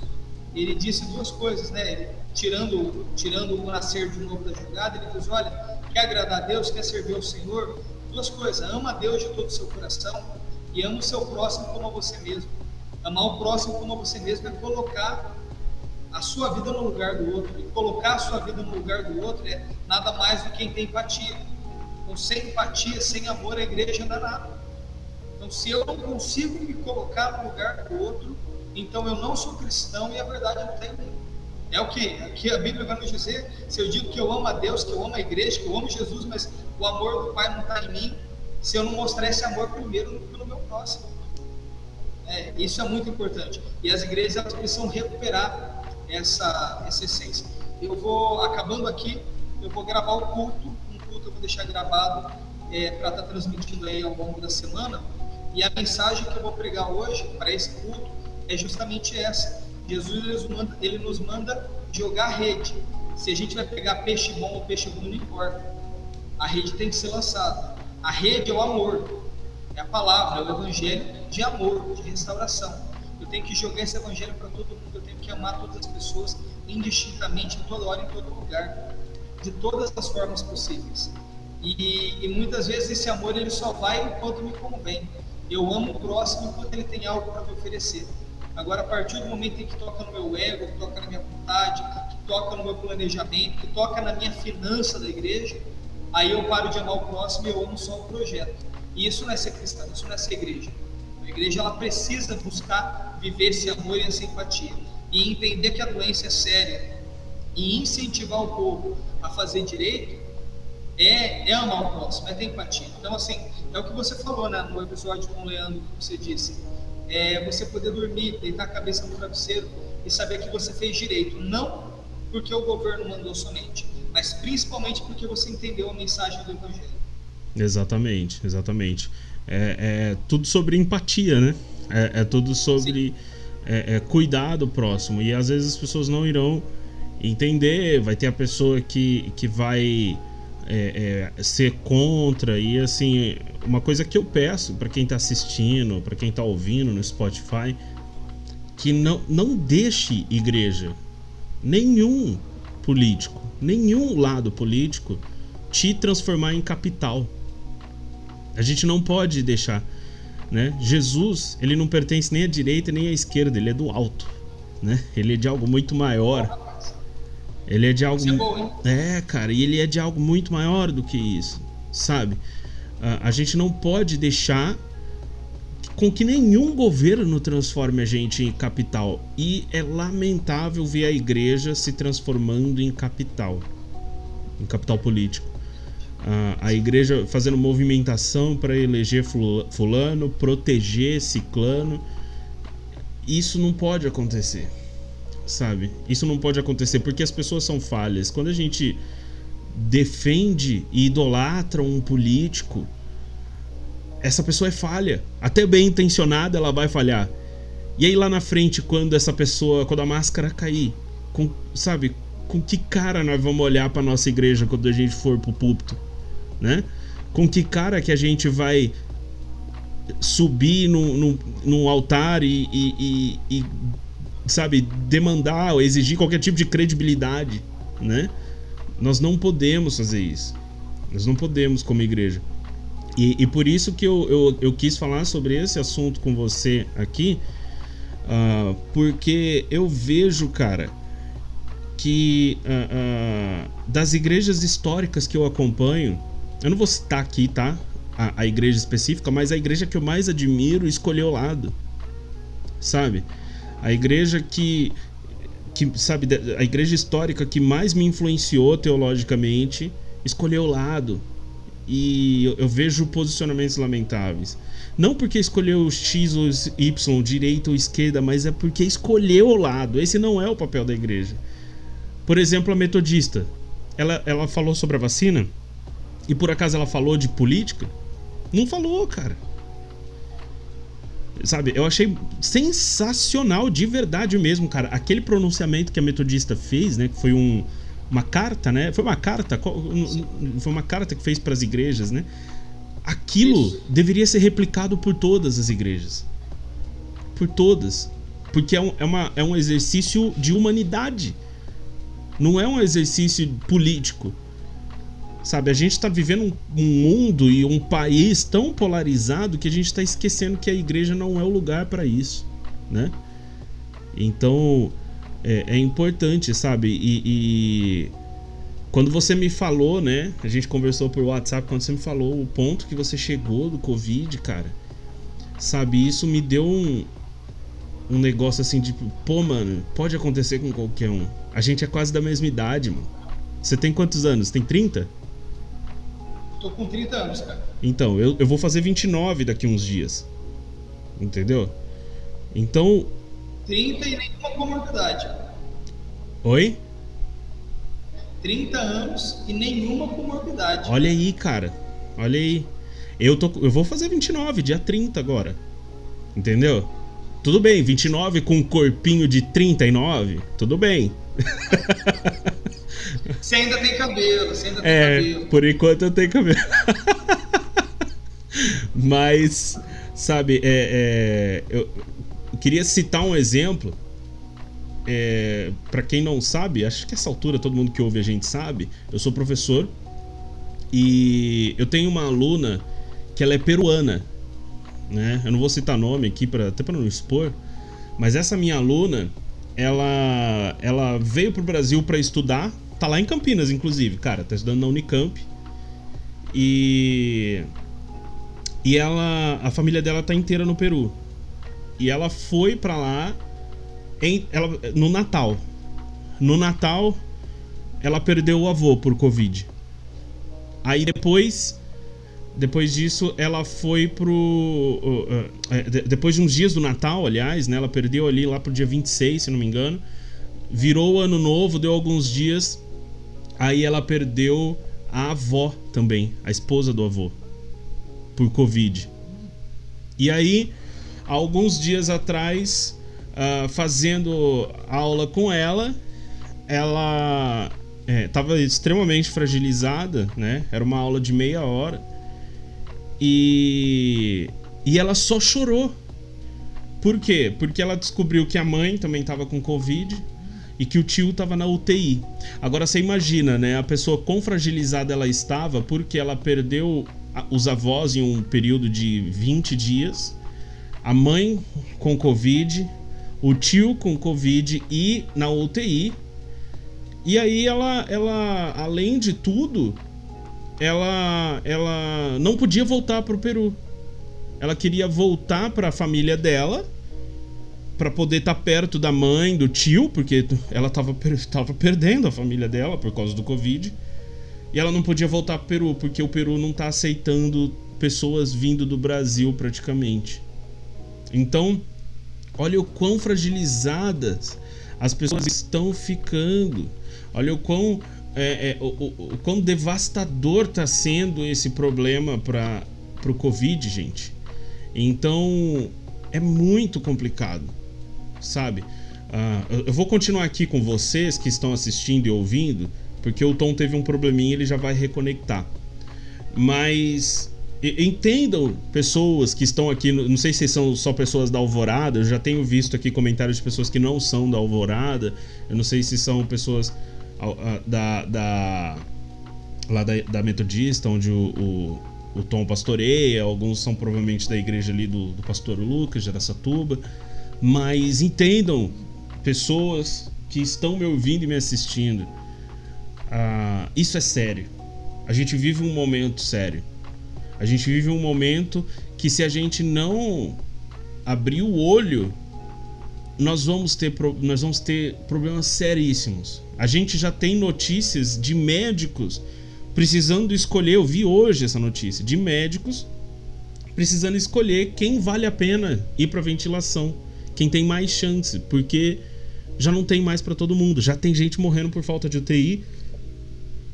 ele disse duas coisas, né? Ele, tirando, tirando o nascer de novo da jogada, ele diz, olha, quer agradar a Deus, quer servir ao Senhor, duas coisas, ama a Deus de todo o seu coração e ama o seu próximo como a você mesmo. Amar o próximo como a você mesmo é colocar a sua vida no lugar do outro. E colocar a sua vida no lugar do outro é nada mais do que tem empatia. Então, sem empatia, sem amor, a igreja não é nada. Então, se eu não consigo me colocar no lugar do outro, então eu não sou cristão e a verdade não tem É o que? Aqui a Bíblia vai nos dizer: se eu digo que eu amo a Deus, que eu amo a igreja, que eu amo Jesus, mas o amor do Pai não está em mim, se eu não mostrar esse amor primeiro pelo meu próximo. É, isso é muito importante. E as igrejas elas precisam recuperar essa, essa essência. Eu vou, acabando aqui, eu vou gravar o culto, um culto eu vou deixar gravado é, para estar tá transmitindo aí ao longo da semana. E a mensagem que eu vou pregar hoje para esse culto é justamente essa. Jesus ele nos, manda, ele nos manda jogar rede. Se a gente vai pegar peixe bom ou peixe ruim, não importa. A rede tem que ser lançada. A rede é o amor, é a palavra, é o evangelho de amor, de restauração. Eu tenho que jogar esse evangelho para todo mundo que amar todas as pessoas indistintamente, em toda hora, em todo lugar, de todas as formas possíveis. E, e muitas vezes esse amor ele só vai enquanto me convém. Eu amo o próximo enquanto ele tem algo para me oferecer. Agora, a partir do momento em que toca no meu ego, que toca na minha vontade, que toca no meu planejamento, que toca na minha finança da igreja, aí eu paro de amar o próximo e eu amo só o projeto. E isso não é ser cristão, isso não é ser igreja. A igreja ela precisa buscar viver esse amor e essa empatia e entender que a doença é séria e incentivar o povo a fazer direito é, é amar o próximo, é ter empatia. Então, assim, é o que você falou né, no episódio com o Leandro, que você disse. É você poder dormir, deitar a cabeça no travesseiro e saber que você fez direito. Não porque o governo mandou somente, mas principalmente porque você entendeu a mensagem do Evangelho. Exatamente, exatamente. É, é tudo sobre empatia, né? É, é tudo sobre. É, é, cuidar do próximo. E às vezes as pessoas não irão entender, vai ter a pessoa que, que vai é, é, ser contra. E assim, uma coisa que eu peço para quem está assistindo, para quem está ouvindo no Spotify, que não, não deixe igreja, nenhum político, nenhum lado político te transformar em capital. A gente não pode deixar né? Jesus, ele não pertence nem à direita nem à esquerda, ele é do alto, né? Ele é de algo muito maior. Ele é de algo. É, cara, e ele é de algo muito maior do que isso, sabe? A, a gente não pode deixar com que nenhum governo transforme a gente em capital. E é lamentável ver a igreja se transformando em capital, em capital político a, a igreja fazendo movimentação para eleger fulano, proteger ciclano. Isso não pode acontecer, sabe? Isso não pode acontecer porque as pessoas são falhas. Quando a gente defende e idolatra um político, essa pessoa é falha. Até bem intencionada ela vai falhar. E aí lá na frente, quando essa pessoa, quando a máscara cair, com, sabe, com que cara nós vamos olhar para nossa igreja quando a gente for pro púlpito? né? Com que cara que a gente vai subir no, no altar e, e, e, e, sabe, demandar ou exigir qualquer tipo de credibilidade, né? Nós não podemos fazer isso. Nós não podemos como igreja. E, e por isso que eu, eu, eu, quis falar sobre esse assunto com você aqui, uh, porque eu vejo, cara, que uh, uh, das igrejas históricas que eu acompanho, eu não vou citar aqui, tá? A, a igreja específica, mas a igreja que eu mais admiro escolheu lado. Sabe? A igreja que. que sabe, a igreja histórica que mais me influenciou teologicamente escolheu lado. E eu, eu vejo posicionamentos lamentáveis. Não porque escolheu X ou Y, direita ou esquerda, mas é porque escolheu o lado. Esse não é o papel da igreja. Por exemplo, a metodista. Ela, ela falou sobre a vacina e por acaso ela falou de política? Não falou, cara. Sabe, eu achei sensacional, de verdade mesmo, cara. Aquele pronunciamento que a metodista fez, né? Que foi um, uma carta, né? Foi uma carta, foi uma carta que fez para as igrejas, né? Aquilo Isso. deveria ser replicado por todas as igrejas. Por todas. Porque é um, é, uma, é um exercício de humanidade. Não é um exercício político. Sabe, a gente está vivendo um, mundo e um país tão polarizado que a gente está esquecendo que a igreja não é o lugar para isso, né? Então é, é importante, sabe? E, e, quando você me falou, né? A gente conversou por WhatsApp, quando você me falou o ponto que você chegou do Covid, cara, sabe? Isso me deu um, um negócio assim de, pô, mano, pode acontecer com qualquer um. A gente é quase da mesma idade, mano. Você tem quantos anos? Tem 30? Tô com 30 anos, cara. Então, eu, eu vou fazer 29 daqui uns dias. Entendeu? Então. 30 e nenhuma comorbidade. Oi? 30 anos e nenhuma comorbidade. Olha aí, cara. Olha aí. Eu, tô, eu vou fazer 29, dia 30 agora. Entendeu? Tudo bem, 29 com um corpinho de 39, tudo bem. Você ainda tem cabelo, você ainda tem é, cabelo. Por enquanto eu tenho cabelo. Mas, sabe, é, é, eu queria citar um exemplo. É, para quem não sabe, acho que essa altura todo mundo que ouve a gente sabe. Eu sou professor e eu tenho uma aluna que ela é peruana, né? Eu não vou citar nome aqui para até para não expor, mas essa minha aluna, ela ela veio pro Brasil para estudar Tá lá em Campinas, inclusive, cara. Tá estudando na Unicamp. E. E ela. A família dela tá inteira no Peru. E ela foi para lá em, ela, no Natal. No Natal, ela perdeu o avô por Covid. Aí depois. Depois disso, ela foi pro. Uh, depois de uns dias do Natal, aliás, né? Ela perdeu ali lá pro dia 26, se não me engano. Virou o ano novo, deu alguns dias. Aí ela perdeu a avó também, a esposa do avô, por Covid. E aí, alguns dias atrás, uh, fazendo aula com ela, ela estava é, extremamente fragilizada, né? Era uma aula de meia hora. E, e ela só chorou. Por quê? Porque ela descobriu que a mãe também estava com Covid e que o tio estava na UTI. Agora você imagina, né? A pessoa quão fragilizada ela estava porque ela perdeu os avós em um período de 20 dias, a mãe com Covid, o tio com Covid e na UTI. E aí ela, ela além de tudo, ela, ela não podia voltar para o Peru. Ela queria voltar para a família dela para poder estar tá perto da mãe, do tio, porque ela tava, tava perdendo a família dela por causa do Covid. E ela não podia voltar pro Peru, porque o Peru não tá aceitando pessoas vindo do Brasil praticamente. Então, olha o quão fragilizadas as pessoas estão ficando. Olha o quão, é, é, o, o, o, quão devastador está sendo esse problema para o Covid, gente. Então, é muito complicado sabe? Uh, eu vou continuar aqui com vocês que estão assistindo e ouvindo, porque o Tom teve um probleminha ele já vai reconectar. Mas entendam pessoas que estão aqui, não sei se são só pessoas da Alvorada, eu já tenho visto aqui comentários de pessoas que não são da Alvorada, eu não sei se são pessoas da, da lá da, da Metodista, onde o, o, o, Tom pastoreia, alguns são provavelmente da igreja ali do, do pastor Lucas, de Aracatuba. Mas entendam, pessoas que estão me ouvindo e me assistindo, uh, isso é sério. A gente vive um momento sério. A gente vive um momento que se a gente não abrir o olho, nós vamos ter, nós vamos ter problemas seríssimos. A gente já tem notícias de médicos precisando escolher. Eu vi hoje essa notícia de médicos precisando escolher quem vale a pena ir para ventilação quem tem mais chance, porque já não tem mais para todo mundo. Já tem gente morrendo por falta de UTI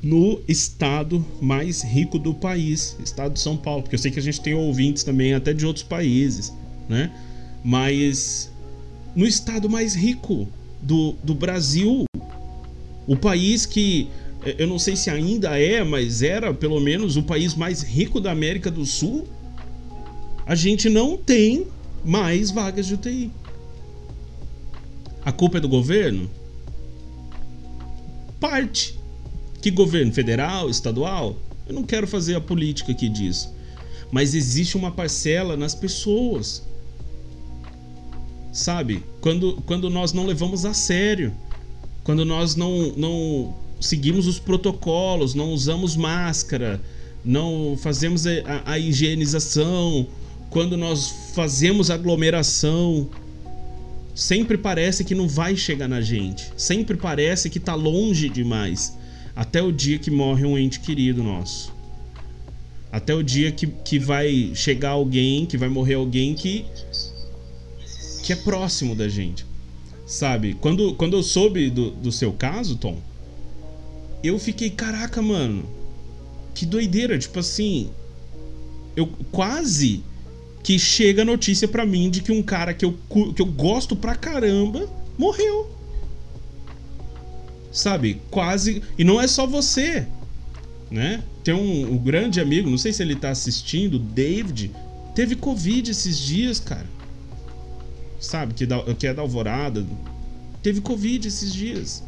no estado mais rico do país, estado de São Paulo, porque eu sei que a gente tem ouvintes também até de outros países, né? mas no estado mais rico do, do Brasil, o país que eu não sei se ainda é, mas era pelo menos o país mais rico da América do Sul, a gente não tem mais vagas de UTI. A culpa é do governo? Parte. Que governo? Federal? Estadual? Eu não quero fazer a política aqui disso. Mas existe uma parcela nas pessoas. Sabe? Quando, quando nós não levamos a sério. Quando nós não, não seguimos os protocolos, não usamos máscara, não fazemos a, a higienização, quando nós fazemos aglomeração, sempre parece que não vai chegar na gente, sempre parece que está longe demais, até o dia que morre um ente querido nosso. Até o dia que, que vai chegar alguém, que vai morrer alguém que, que é próximo da gente. Sabe? Quando, quando eu soube do, do seu caso, Tom, eu fiquei, caraca, mano, que doideira. Tipo assim, eu quase que chega a notícia para mim de que um cara que eu, que eu gosto pra caramba morreu. Sabe? Quase. E não é só você, né? Tem um, um grande amigo, não sei se ele tá assistindo, David, teve Covid esses dias, cara. Sabe? Que, da, que é da Alvorada. Teve Covid esses dias.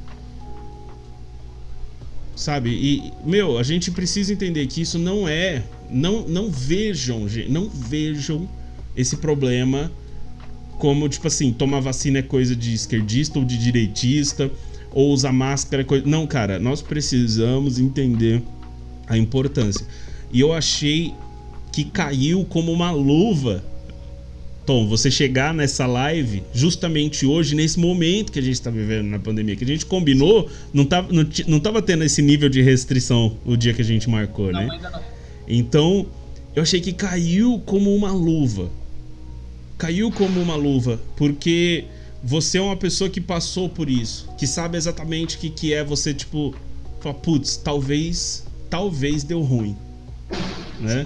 Sabe? E, meu, a gente precisa entender que isso não é não, não vejam, não vejam esse problema como, tipo assim, tomar vacina é coisa de esquerdista ou de direitista, ou usar máscara é coisa. Não, cara, nós precisamos entender a importância. E eu achei que caiu como uma luva. Tom, você chegar nessa live justamente hoje, nesse momento que a gente está vivendo na pandemia, que a gente combinou, não tava, não, não tava tendo esse nível de restrição o dia que a gente marcou, não, né? Ainda não. Então, eu achei que caiu como uma luva. Caiu como uma luva, porque você é uma pessoa que passou por isso, que sabe exatamente o que, que é você, tipo, falar, putz, talvez, talvez deu ruim, né?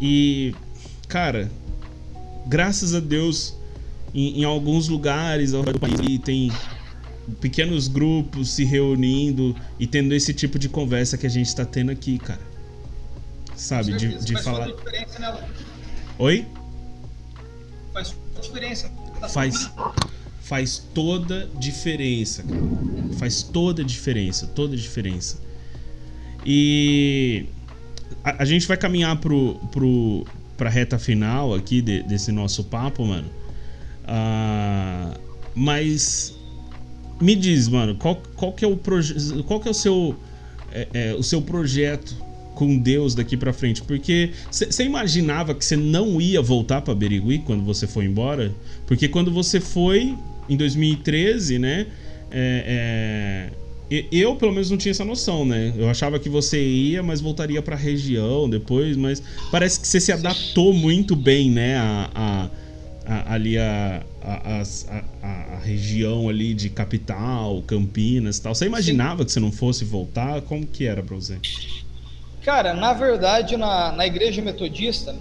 E, cara, graças a Deus, em, em alguns lugares ao redor do país tem pequenos grupos se reunindo e tendo esse tipo de conversa que a gente está tendo aqui, cara sabe? De, de falar. Oi? Faz diferença. Tá faz, faz toda diferença, cara. Faz toda diferença, toda diferença. E a, a, gente vai caminhar pro, pro, pra reta final aqui de, desse nosso papo, mano. Uh, mas me diz, mano, qual, qual que é o projeto. Qual que é o seu. É, é, o seu projeto com Deus daqui para frente? Porque você imaginava que você não ia voltar para Berigui quando você foi embora? Porque quando você foi em 2013, né? É, é, eu, pelo menos, não tinha essa noção, né? Eu achava que você ia, mas voltaria para a região depois, mas parece que você se adaptou muito bem, né? A, a, a ali a, a, a, região ali de capital, Campinas e tal. Você imaginava Sim. que você não fosse voltar? Como que era para você? Cara, na verdade, na, na igreja metodista,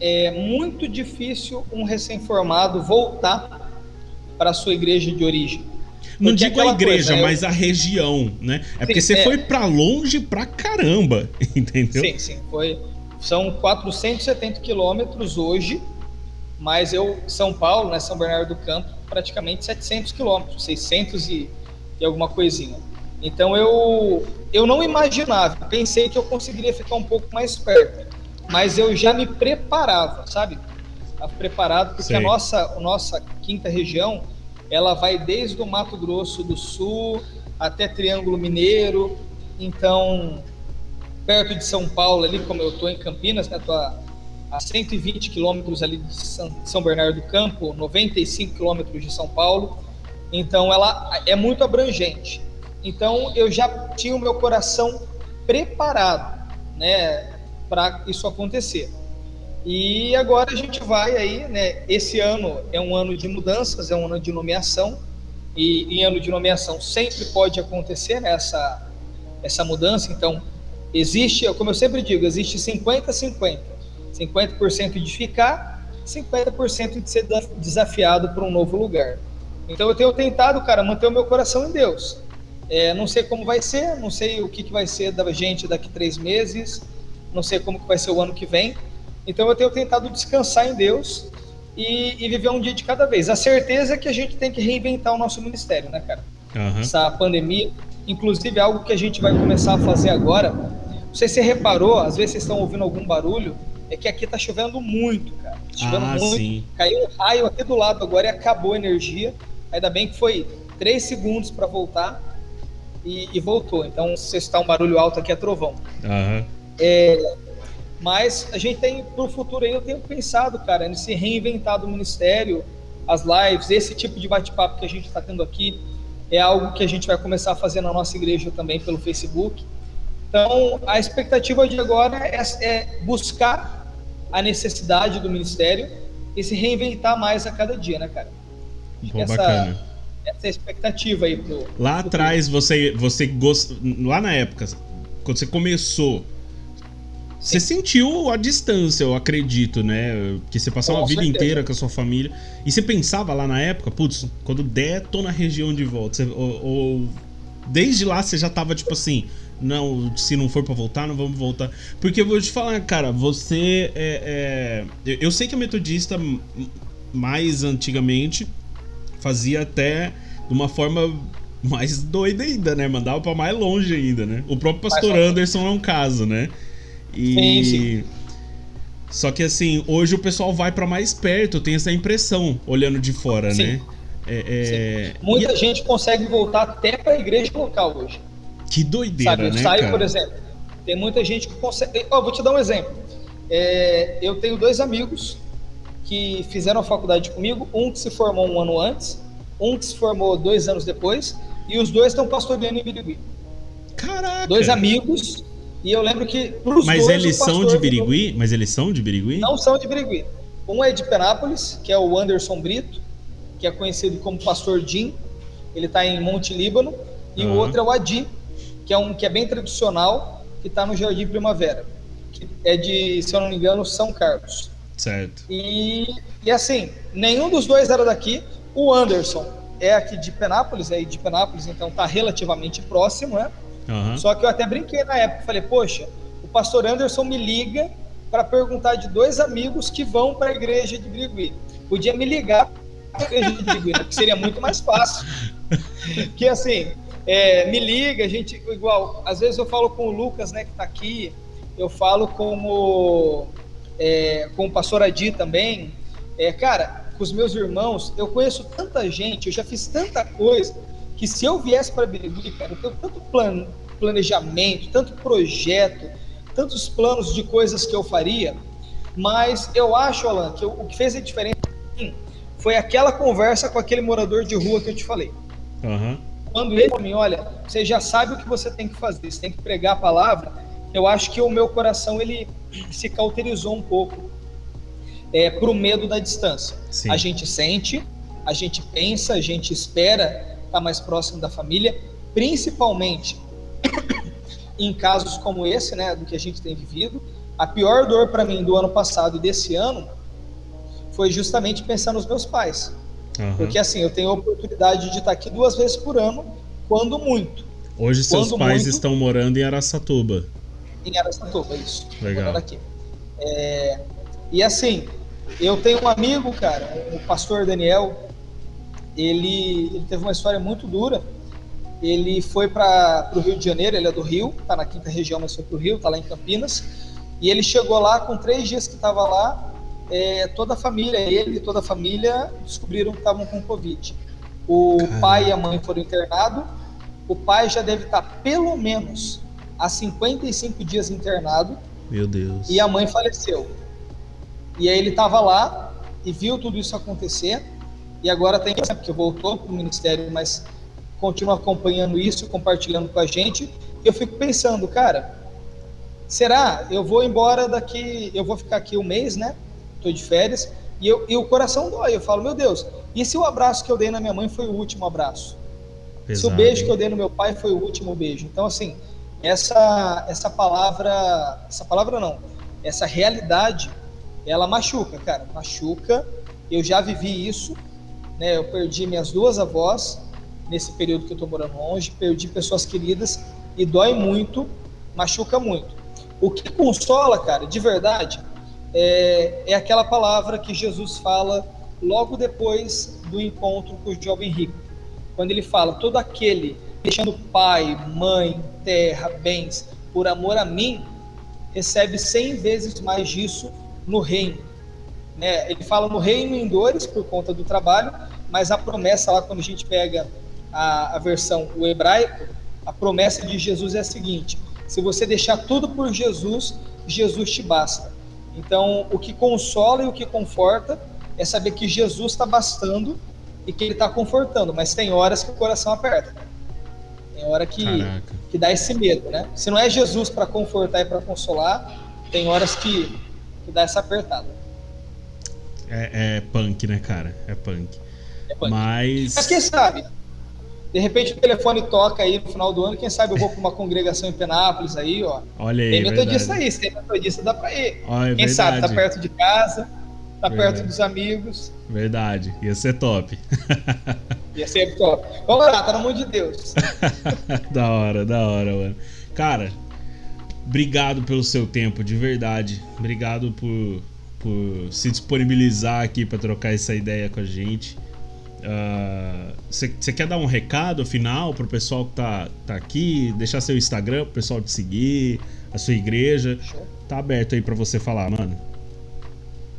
é muito difícil um recém-formado voltar para a sua igreja de origem. Não digo a igreja, coisa, mas eu... a região, né? É sim, porque você é... foi para longe pra caramba, entendeu? Sim, sim. Foi, são 470 quilômetros hoje, mas eu, São Paulo, né, São Bernardo do Campo, praticamente 700 quilômetros, 600 e, e alguma coisinha. Então eu, eu não imaginava, pensei que eu conseguiria ficar um pouco mais perto, mas eu já me preparava, sabe? Estava preparado porque a nossa, a nossa quinta região ela vai desde o Mato Grosso do Sul até Triângulo Mineiro, então perto de São Paulo ali, como eu estou em Campinas, né? Tô a, a 120 quilômetros ali de São, São Bernardo do Campo, 95 quilômetros de São Paulo, então ela é muito abrangente. Então eu já tinha o meu coração preparado, né, para isso acontecer. E agora a gente vai aí, né? Esse ano é um ano de mudanças, é um ano de nomeação e em ano de nomeação sempre pode acontecer né, essa essa mudança. Então existe, como eu sempre digo, existe 50 50, 50% de ficar, 50% de ser desafiado para um novo lugar. Então eu tenho tentado, cara, manter o meu coração em Deus. É, não sei como vai ser, não sei o que, que vai ser da gente daqui três meses, não sei como que vai ser o ano que vem. Então eu tenho tentado descansar em Deus e, e viver um dia de cada vez. A certeza é que a gente tem que reinventar o nosso ministério, né, cara? Uhum. Essa pandemia, inclusive algo que a gente vai começar a fazer agora. Não sei se você reparou, às vezes vocês estão ouvindo algum barulho, é que aqui tá chovendo muito, cara. Tá chovendo ah, muito. Sim. Caiu um raio aqui do lado agora e acabou a energia. Ainda bem que foi três segundos para voltar e, e, voltou. Então, se está um barulho alto aqui, é trovão. Uhum. É, mas a gente tem, para o futuro aí, eu tenho pensado, cara, em se reinventar do ministério, as lives, esse tipo de bate-papo que a gente está tendo aqui, é algo que a gente vai começar a fazer na nossa igreja também pelo Facebook. Então, a expectativa de agora é, é buscar a necessidade do ministério e se reinventar mais a cada dia, né, cara? Pô, essa, bacana. Essa é expectativa aí pro. Lá pro atrás, você, você gost... lá na época, quando você começou, você sentiu a distância, eu acredito, né? Que você passou com uma vida certeza. inteira com a sua família. E você pensava lá na época, putz, quando der, tô na região de volta. Você, ou, ou, desde lá você já tava tipo assim, não, se não for para voltar, não vamos voltar. Porque eu vou te falar, cara, você é, é, eu sei que a metodista mais antigamente fazia até de uma forma mais doida ainda, né? Mandava para mais longe ainda, né? O próprio pastor Anderson é um caso, né? E sim, sim. Só que assim, hoje o pessoal vai para mais perto, tenho essa impressão olhando de fora, sim. né? É, é... Muita e... gente consegue voltar até para a igreja local hoje. Que doideira, Sabe, eu né, saio, cara? por exemplo, tem muita gente que consegue. Oh, vou te dar um exemplo. É, eu tenho dois amigos que fizeram a faculdade comigo, um que se formou um ano antes, um que se formou dois anos depois, e os dois estão pastoreando em Birigui. Caraca! Dois amigos, e eu lembro que pros Mas dois, eles são de Birigui? Mas eles são de Birigui? Não são de Birigui. Um é de Penápolis, que é o Anderson Brito, que é conhecido como Pastor Jim. Ele está em Monte Líbano. E uhum. o outro é o Adi, que é um que é bem tradicional, que está no Jardim Primavera, que é de, se eu não me engano, São Carlos. Certo. E, e assim, nenhum dos dois era daqui. O Anderson é aqui de Penápolis, é de Penápolis, então está relativamente próximo, né? Uhum. Só que eu até brinquei na época, falei, poxa, o pastor Anderson me liga para perguntar de dois amigos que vão para a igreja de Brigui. Podia me ligar para a igreja de Brigui, né? que seria muito mais fácil. que assim, é, me liga, a gente, igual, às vezes eu falo com o Lucas, né, que está aqui, eu falo com o, é, com o pastor Adi também. É, cara, com os meus irmãos, eu conheço tanta gente, eu já fiz tanta coisa, que se eu viesse para Birigui, cara, eu tenho tanto plano, planejamento, tanto projeto, tantos planos de coisas que eu faria, mas eu acho, Alan, que o que fez a diferença foi aquela conversa com aquele morador de rua que eu te falei. Uhum quando ele para mim, olha, você já sabe o que você tem que fazer, você tem que pregar a palavra, eu acho que o meu coração ele se cauterizou um pouco é, para o medo da distância. Sim. A gente sente, a gente pensa, a gente espera estar mais próximo da família, principalmente em casos como esse, né, do que a gente tem vivido. A pior dor para mim do ano passado e desse ano foi justamente pensar nos meus pais. Uhum. Porque assim, eu tenho a oportunidade de estar aqui duas vezes por ano, quando muito. Hoje seus quando pais muito, estão morando em Araçatuba. Em Araçatuba, isso. Legal. Aqui. É, e assim, eu tenho um amigo, cara, o pastor Daniel, ele, ele teve uma história muito dura. Ele foi para o Rio de Janeiro, ele é do Rio, tá na quinta região, mas foi para o Rio, tá lá em Campinas. E ele chegou lá, com três dias que estava lá, é, toda a família, ele e toda a família descobriram que estavam com Covid. O Caramba. pai e a mãe foram internados. O pai já deve estar pelo menos há 55 dias internado. Meu Deus. E a mãe faleceu. E aí ele estava lá e viu tudo isso acontecer. E agora tem porque voltou para o ministério, mas continua acompanhando isso, compartilhando com a gente. E eu fico pensando, cara, será? Eu vou embora daqui, eu vou ficar aqui um mês, né? estou de férias, e, eu, e o coração dói. Eu falo, meu Deus, e se o abraço que eu dei na minha mãe foi o último abraço? Pesado, se o beijo hein? que eu dei no meu pai foi o último beijo? Então, assim, essa, essa palavra, essa palavra não, essa realidade ela machuca, cara, machuca. Eu já vivi isso, né? Eu perdi minhas duas avós nesse período que eu tô morando longe, perdi pessoas queridas e dói muito, machuca muito. O que consola, cara, de verdade, é, é aquela palavra que Jesus fala logo depois do encontro com o jovem rico. Quando ele fala: Todo aquele deixando pai, mãe, terra, bens, por amor a mim, recebe cem vezes mais disso no reino. Né? Ele fala no reino em dores por conta do trabalho, mas a promessa lá, quando a gente pega a, a versão o hebraico, a promessa de Jesus é a seguinte: se você deixar tudo por Jesus, Jesus te basta. Então, o que consola e o que conforta é saber que Jesus está bastando e que Ele está confortando, mas tem horas que o coração aperta. Tem hora que, que dá esse medo, né? Se não é Jesus para confortar e para consolar, tem horas que, que dá essa apertada. É, é, punk, né, cara? É punk. É punk. Mas. Mas quem sabe? De repente o telefone toca aí no final do ano, quem sabe eu vou para uma congregação em Penápolis aí, ó. Olha aí. Tem metodista aí, se tem metodista dá para ir. Olha, é quem verdade. sabe, tá perto de casa, tá verdade. perto dos amigos. Verdade, ia ser top. ia ser top. Vamos lá, tá no mundo de Deus. da hora, da hora, mano. Cara, obrigado pelo seu tempo, de verdade. Obrigado por, por se disponibilizar aqui para trocar essa ideia com a gente. Você uh, quer dar um recado final pro pessoal que tá, tá aqui? Deixar seu Instagram pro pessoal te seguir, a sua igreja. Tá aberto aí para você falar, mano.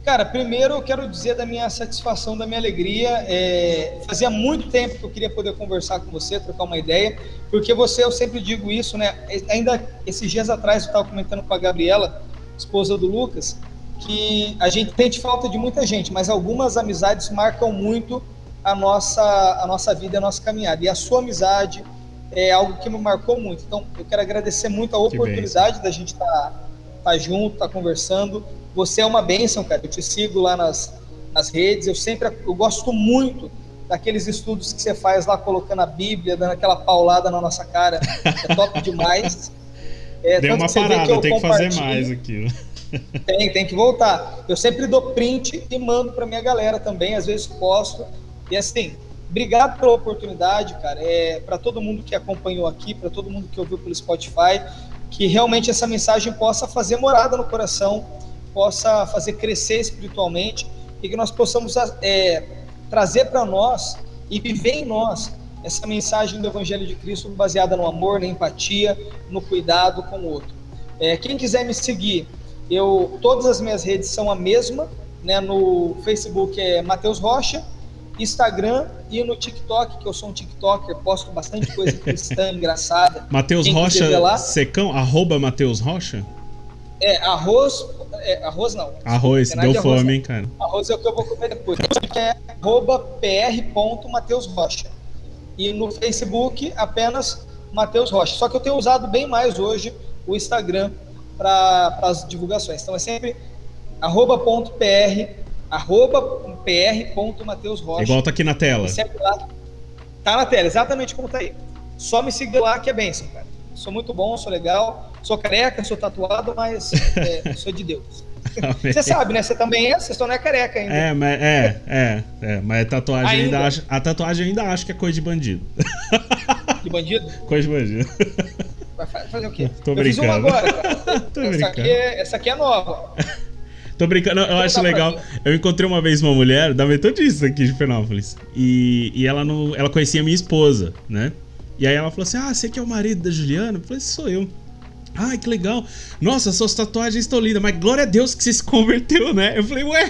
Cara, primeiro eu quero dizer da minha satisfação, da minha alegria. É, fazia muito tempo que eu queria poder conversar com você, trocar uma ideia, porque você, eu sempre digo isso, né? Ainda esses dias atrás eu estava comentando com a Gabriela, esposa do Lucas, que a gente sente falta de muita gente, mas algumas amizades marcam muito a nossa, a nossa vida, a nossa caminhada. E a sua amizade é algo que me marcou muito. Então, eu quero agradecer muito a oportunidade da gente estar tá, tá junto, tá conversando. Você é uma bênção, cara. Eu te sigo lá nas, nas redes. Eu sempre eu gosto muito daqueles estudos que você faz lá colocando a Bíblia, dando aquela paulada na nossa cara. É top demais. É, Deu uma parada, tem que fazer mais aquilo. Tem, tem que voltar. Eu sempre dou print e mando para minha galera também, às vezes posto. E assim, obrigado pela oportunidade, cara. É para todo mundo que acompanhou aqui, para todo mundo que ouviu pelo Spotify, que realmente essa mensagem possa fazer morada no coração, possa fazer crescer espiritualmente e que nós possamos é, trazer para nós e viver em nós essa mensagem do Evangelho de Cristo baseada no amor, na empatia, no cuidado com o outro. É, quem quiser me seguir, eu todas as minhas redes são a mesma, né? No Facebook é Matheus Rocha Instagram e no TikTok, que eu sou um TikToker, posto bastante coisa cristã, engraçada. Matheus Rocha lá, secão, arroba Matheus Rocha? É, arroz. É, arroz não. Arroz, deu de fome, hein, cara. Arroz é o que eu vou comer depois. É arroba pr.mateusrocha. E no Facebook, apenas Matheus Rocha. Só que eu tenho usado bem mais hoje o Instagram para as divulgações. Então é sempre arroba ponto .pr arroba pr.mateusrocha. Igual tá aqui na tela. Lá. Tá na tela, exatamente como tá aí. Só me seguir lá que é bênção, cara. Sou muito bom, sou legal, sou careca, sou tatuado, mas é, sou de Deus. Você sabe, né? Você também é, você só não é careca ainda. É, mas é, é, é, mas a tatuagem ainda, ainda acho, a tatuagem ainda acho que é coisa de bandido. De bandido? Coisa de bandido. Vai fazer o quê? Tô Eu brincando. fiz uma agora, cara. Tô essa, brincando. Aqui é, essa aqui é nova. Tô brincando, eu acho legal. Eu encontrei uma vez uma mulher da Metodista aqui de Penópolis. E, e ela não. Ela conhecia minha esposa, né? E aí ela falou assim: Ah, você que é o marido da Juliana? Eu falei, sou eu. Ai, que legal. Nossa, suas tatuagens estão lindas, mas glória a Deus que você se converteu, né? Eu falei, ué,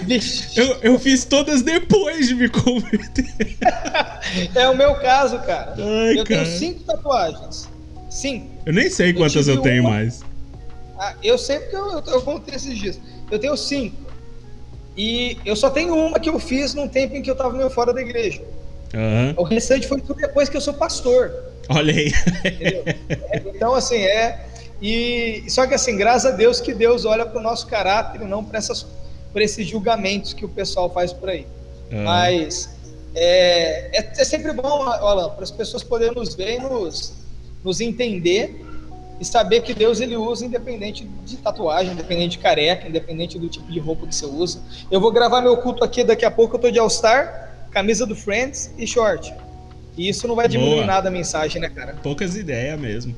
eu, eu fiz todas depois de me converter. é o meu caso, cara. Ai, eu cara. tenho cinco tatuagens. Cinco. Eu nem sei quantas eu, eu tenho uma... mais. Ah, eu sei porque eu, eu, eu contei esses dias. Eu tenho cinco. E eu só tenho uma que eu fiz num tempo em que eu estava meio fora da igreja. Uhum. O restante foi tudo depois que eu sou pastor. Olha aí. então, assim, é. E só que assim, graças a Deus que Deus olha para o nosso caráter e não para esses julgamentos que o pessoal faz por aí. Uhum. Mas é, é, é, sempre bom, Alan, para as pessoas poderem nos ver e nos, nos entender e saber que Deus ele usa independente de tatuagem, independente de careca, independente do tipo de roupa que você usa. Eu vou gravar meu culto aqui daqui a pouco, eu tô de All-Star, camisa do Friends e short. E isso não vai diminuir Boa. nada a mensagem, né, cara? Poucas ideias mesmo.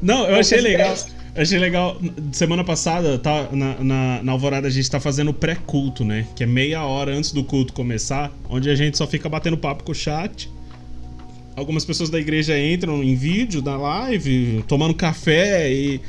Não, eu Poucas achei legal. Ideias. Achei legal. Semana passada, tá, na, na, na Alvorada, a gente tá fazendo pré-culto, né? Que é meia hora antes do culto começar, onde a gente só fica batendo papo com o chat. Algumas pessoas da igreja entram em vídeo da live, tomando café e.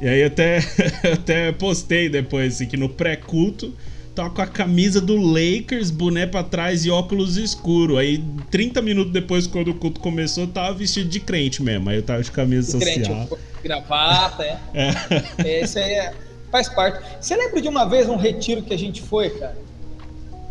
E aí até, até postei depois assim, que no pré-culto tá com a camisa do Lakers, boné pra trás e óculos escuro. Aí, 30 minutos depois, quando o culto começou, tava vestido de crente mesmo. Aí eu tava de camisa de social. Crente, gravata, é. é. Esse aí é, faz parte. Você lembra de uma vez um retiro que a gente foi, cara?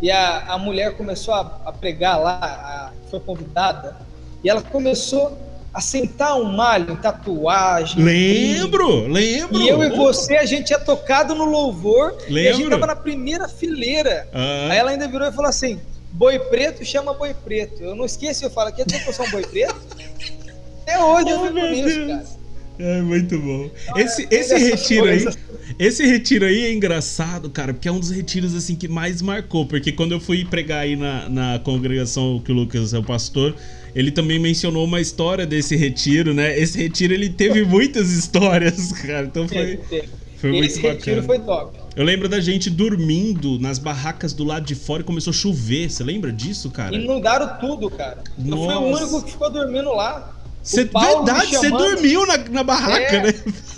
E a, a mulher começou a, a pregar lá, a, foi convidada, e ela começou assentar um malho em tatuagem. Lembro, e, lembro. E eu e você, a gente tinha tocado no louvor lembro. e a gente tava na primeira fileira. Ah. Aí ela ainda virou e falou assim: boi preto chama boi preto. Eu não esqueci, eu falo, quer dizer que eu sou um boi preto? Até hoje eu fico nisso, cara. É muito bom. Esse, esse retiro aí. Esse retiro aí é engraçado, cara, porque é um dos retiros assim que mais marcou. Porque quando eu fui pregar aí na, na congregação que o Lucas é o pastor, ele também mencionou uma história desse retiro, né? Esse retiro ele teve muitas histórias, cara. Então foi, foi muito Esse bacana. retiro foi top. Eu lembro da gente dormindo nas barracas do lado de fora e começou a chover. Você lembra disso, cara? Inundaram tudo, cara. Nossa. Eu fui o único que ficou dormindo lá. Cê, verdade, você dormiu na, na barraca, é, né?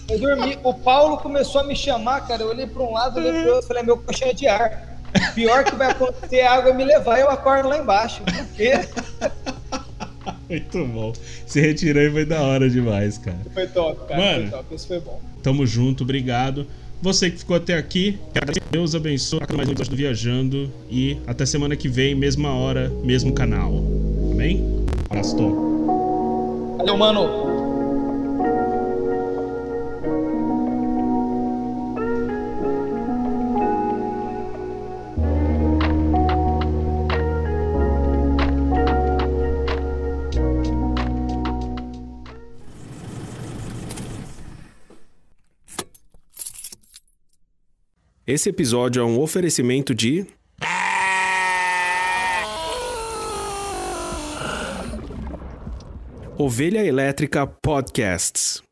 Eu dormi. O Paulo começou a me chamar, cara. Eu olhei para um lado, olhei pro outro, falei, meu colchão é de ar. Pior que vai acontecer é a água me levar e eu acordo lá embaixo. Por quê? Muito bom. Se retirou e foi da hora demais, cara. Foi top, cara. Mano, foi top. Isso foi bom. Tamo junto, obrigado. Você que ficou até aqui, Deus abençoe mais um do Viajando e até semana que vem, mesma hora, mesmo canal. Amém? Abraço. Valeu, mano. Esse episódio é um oferecimento de. Ovelha Elétrica Podcasts.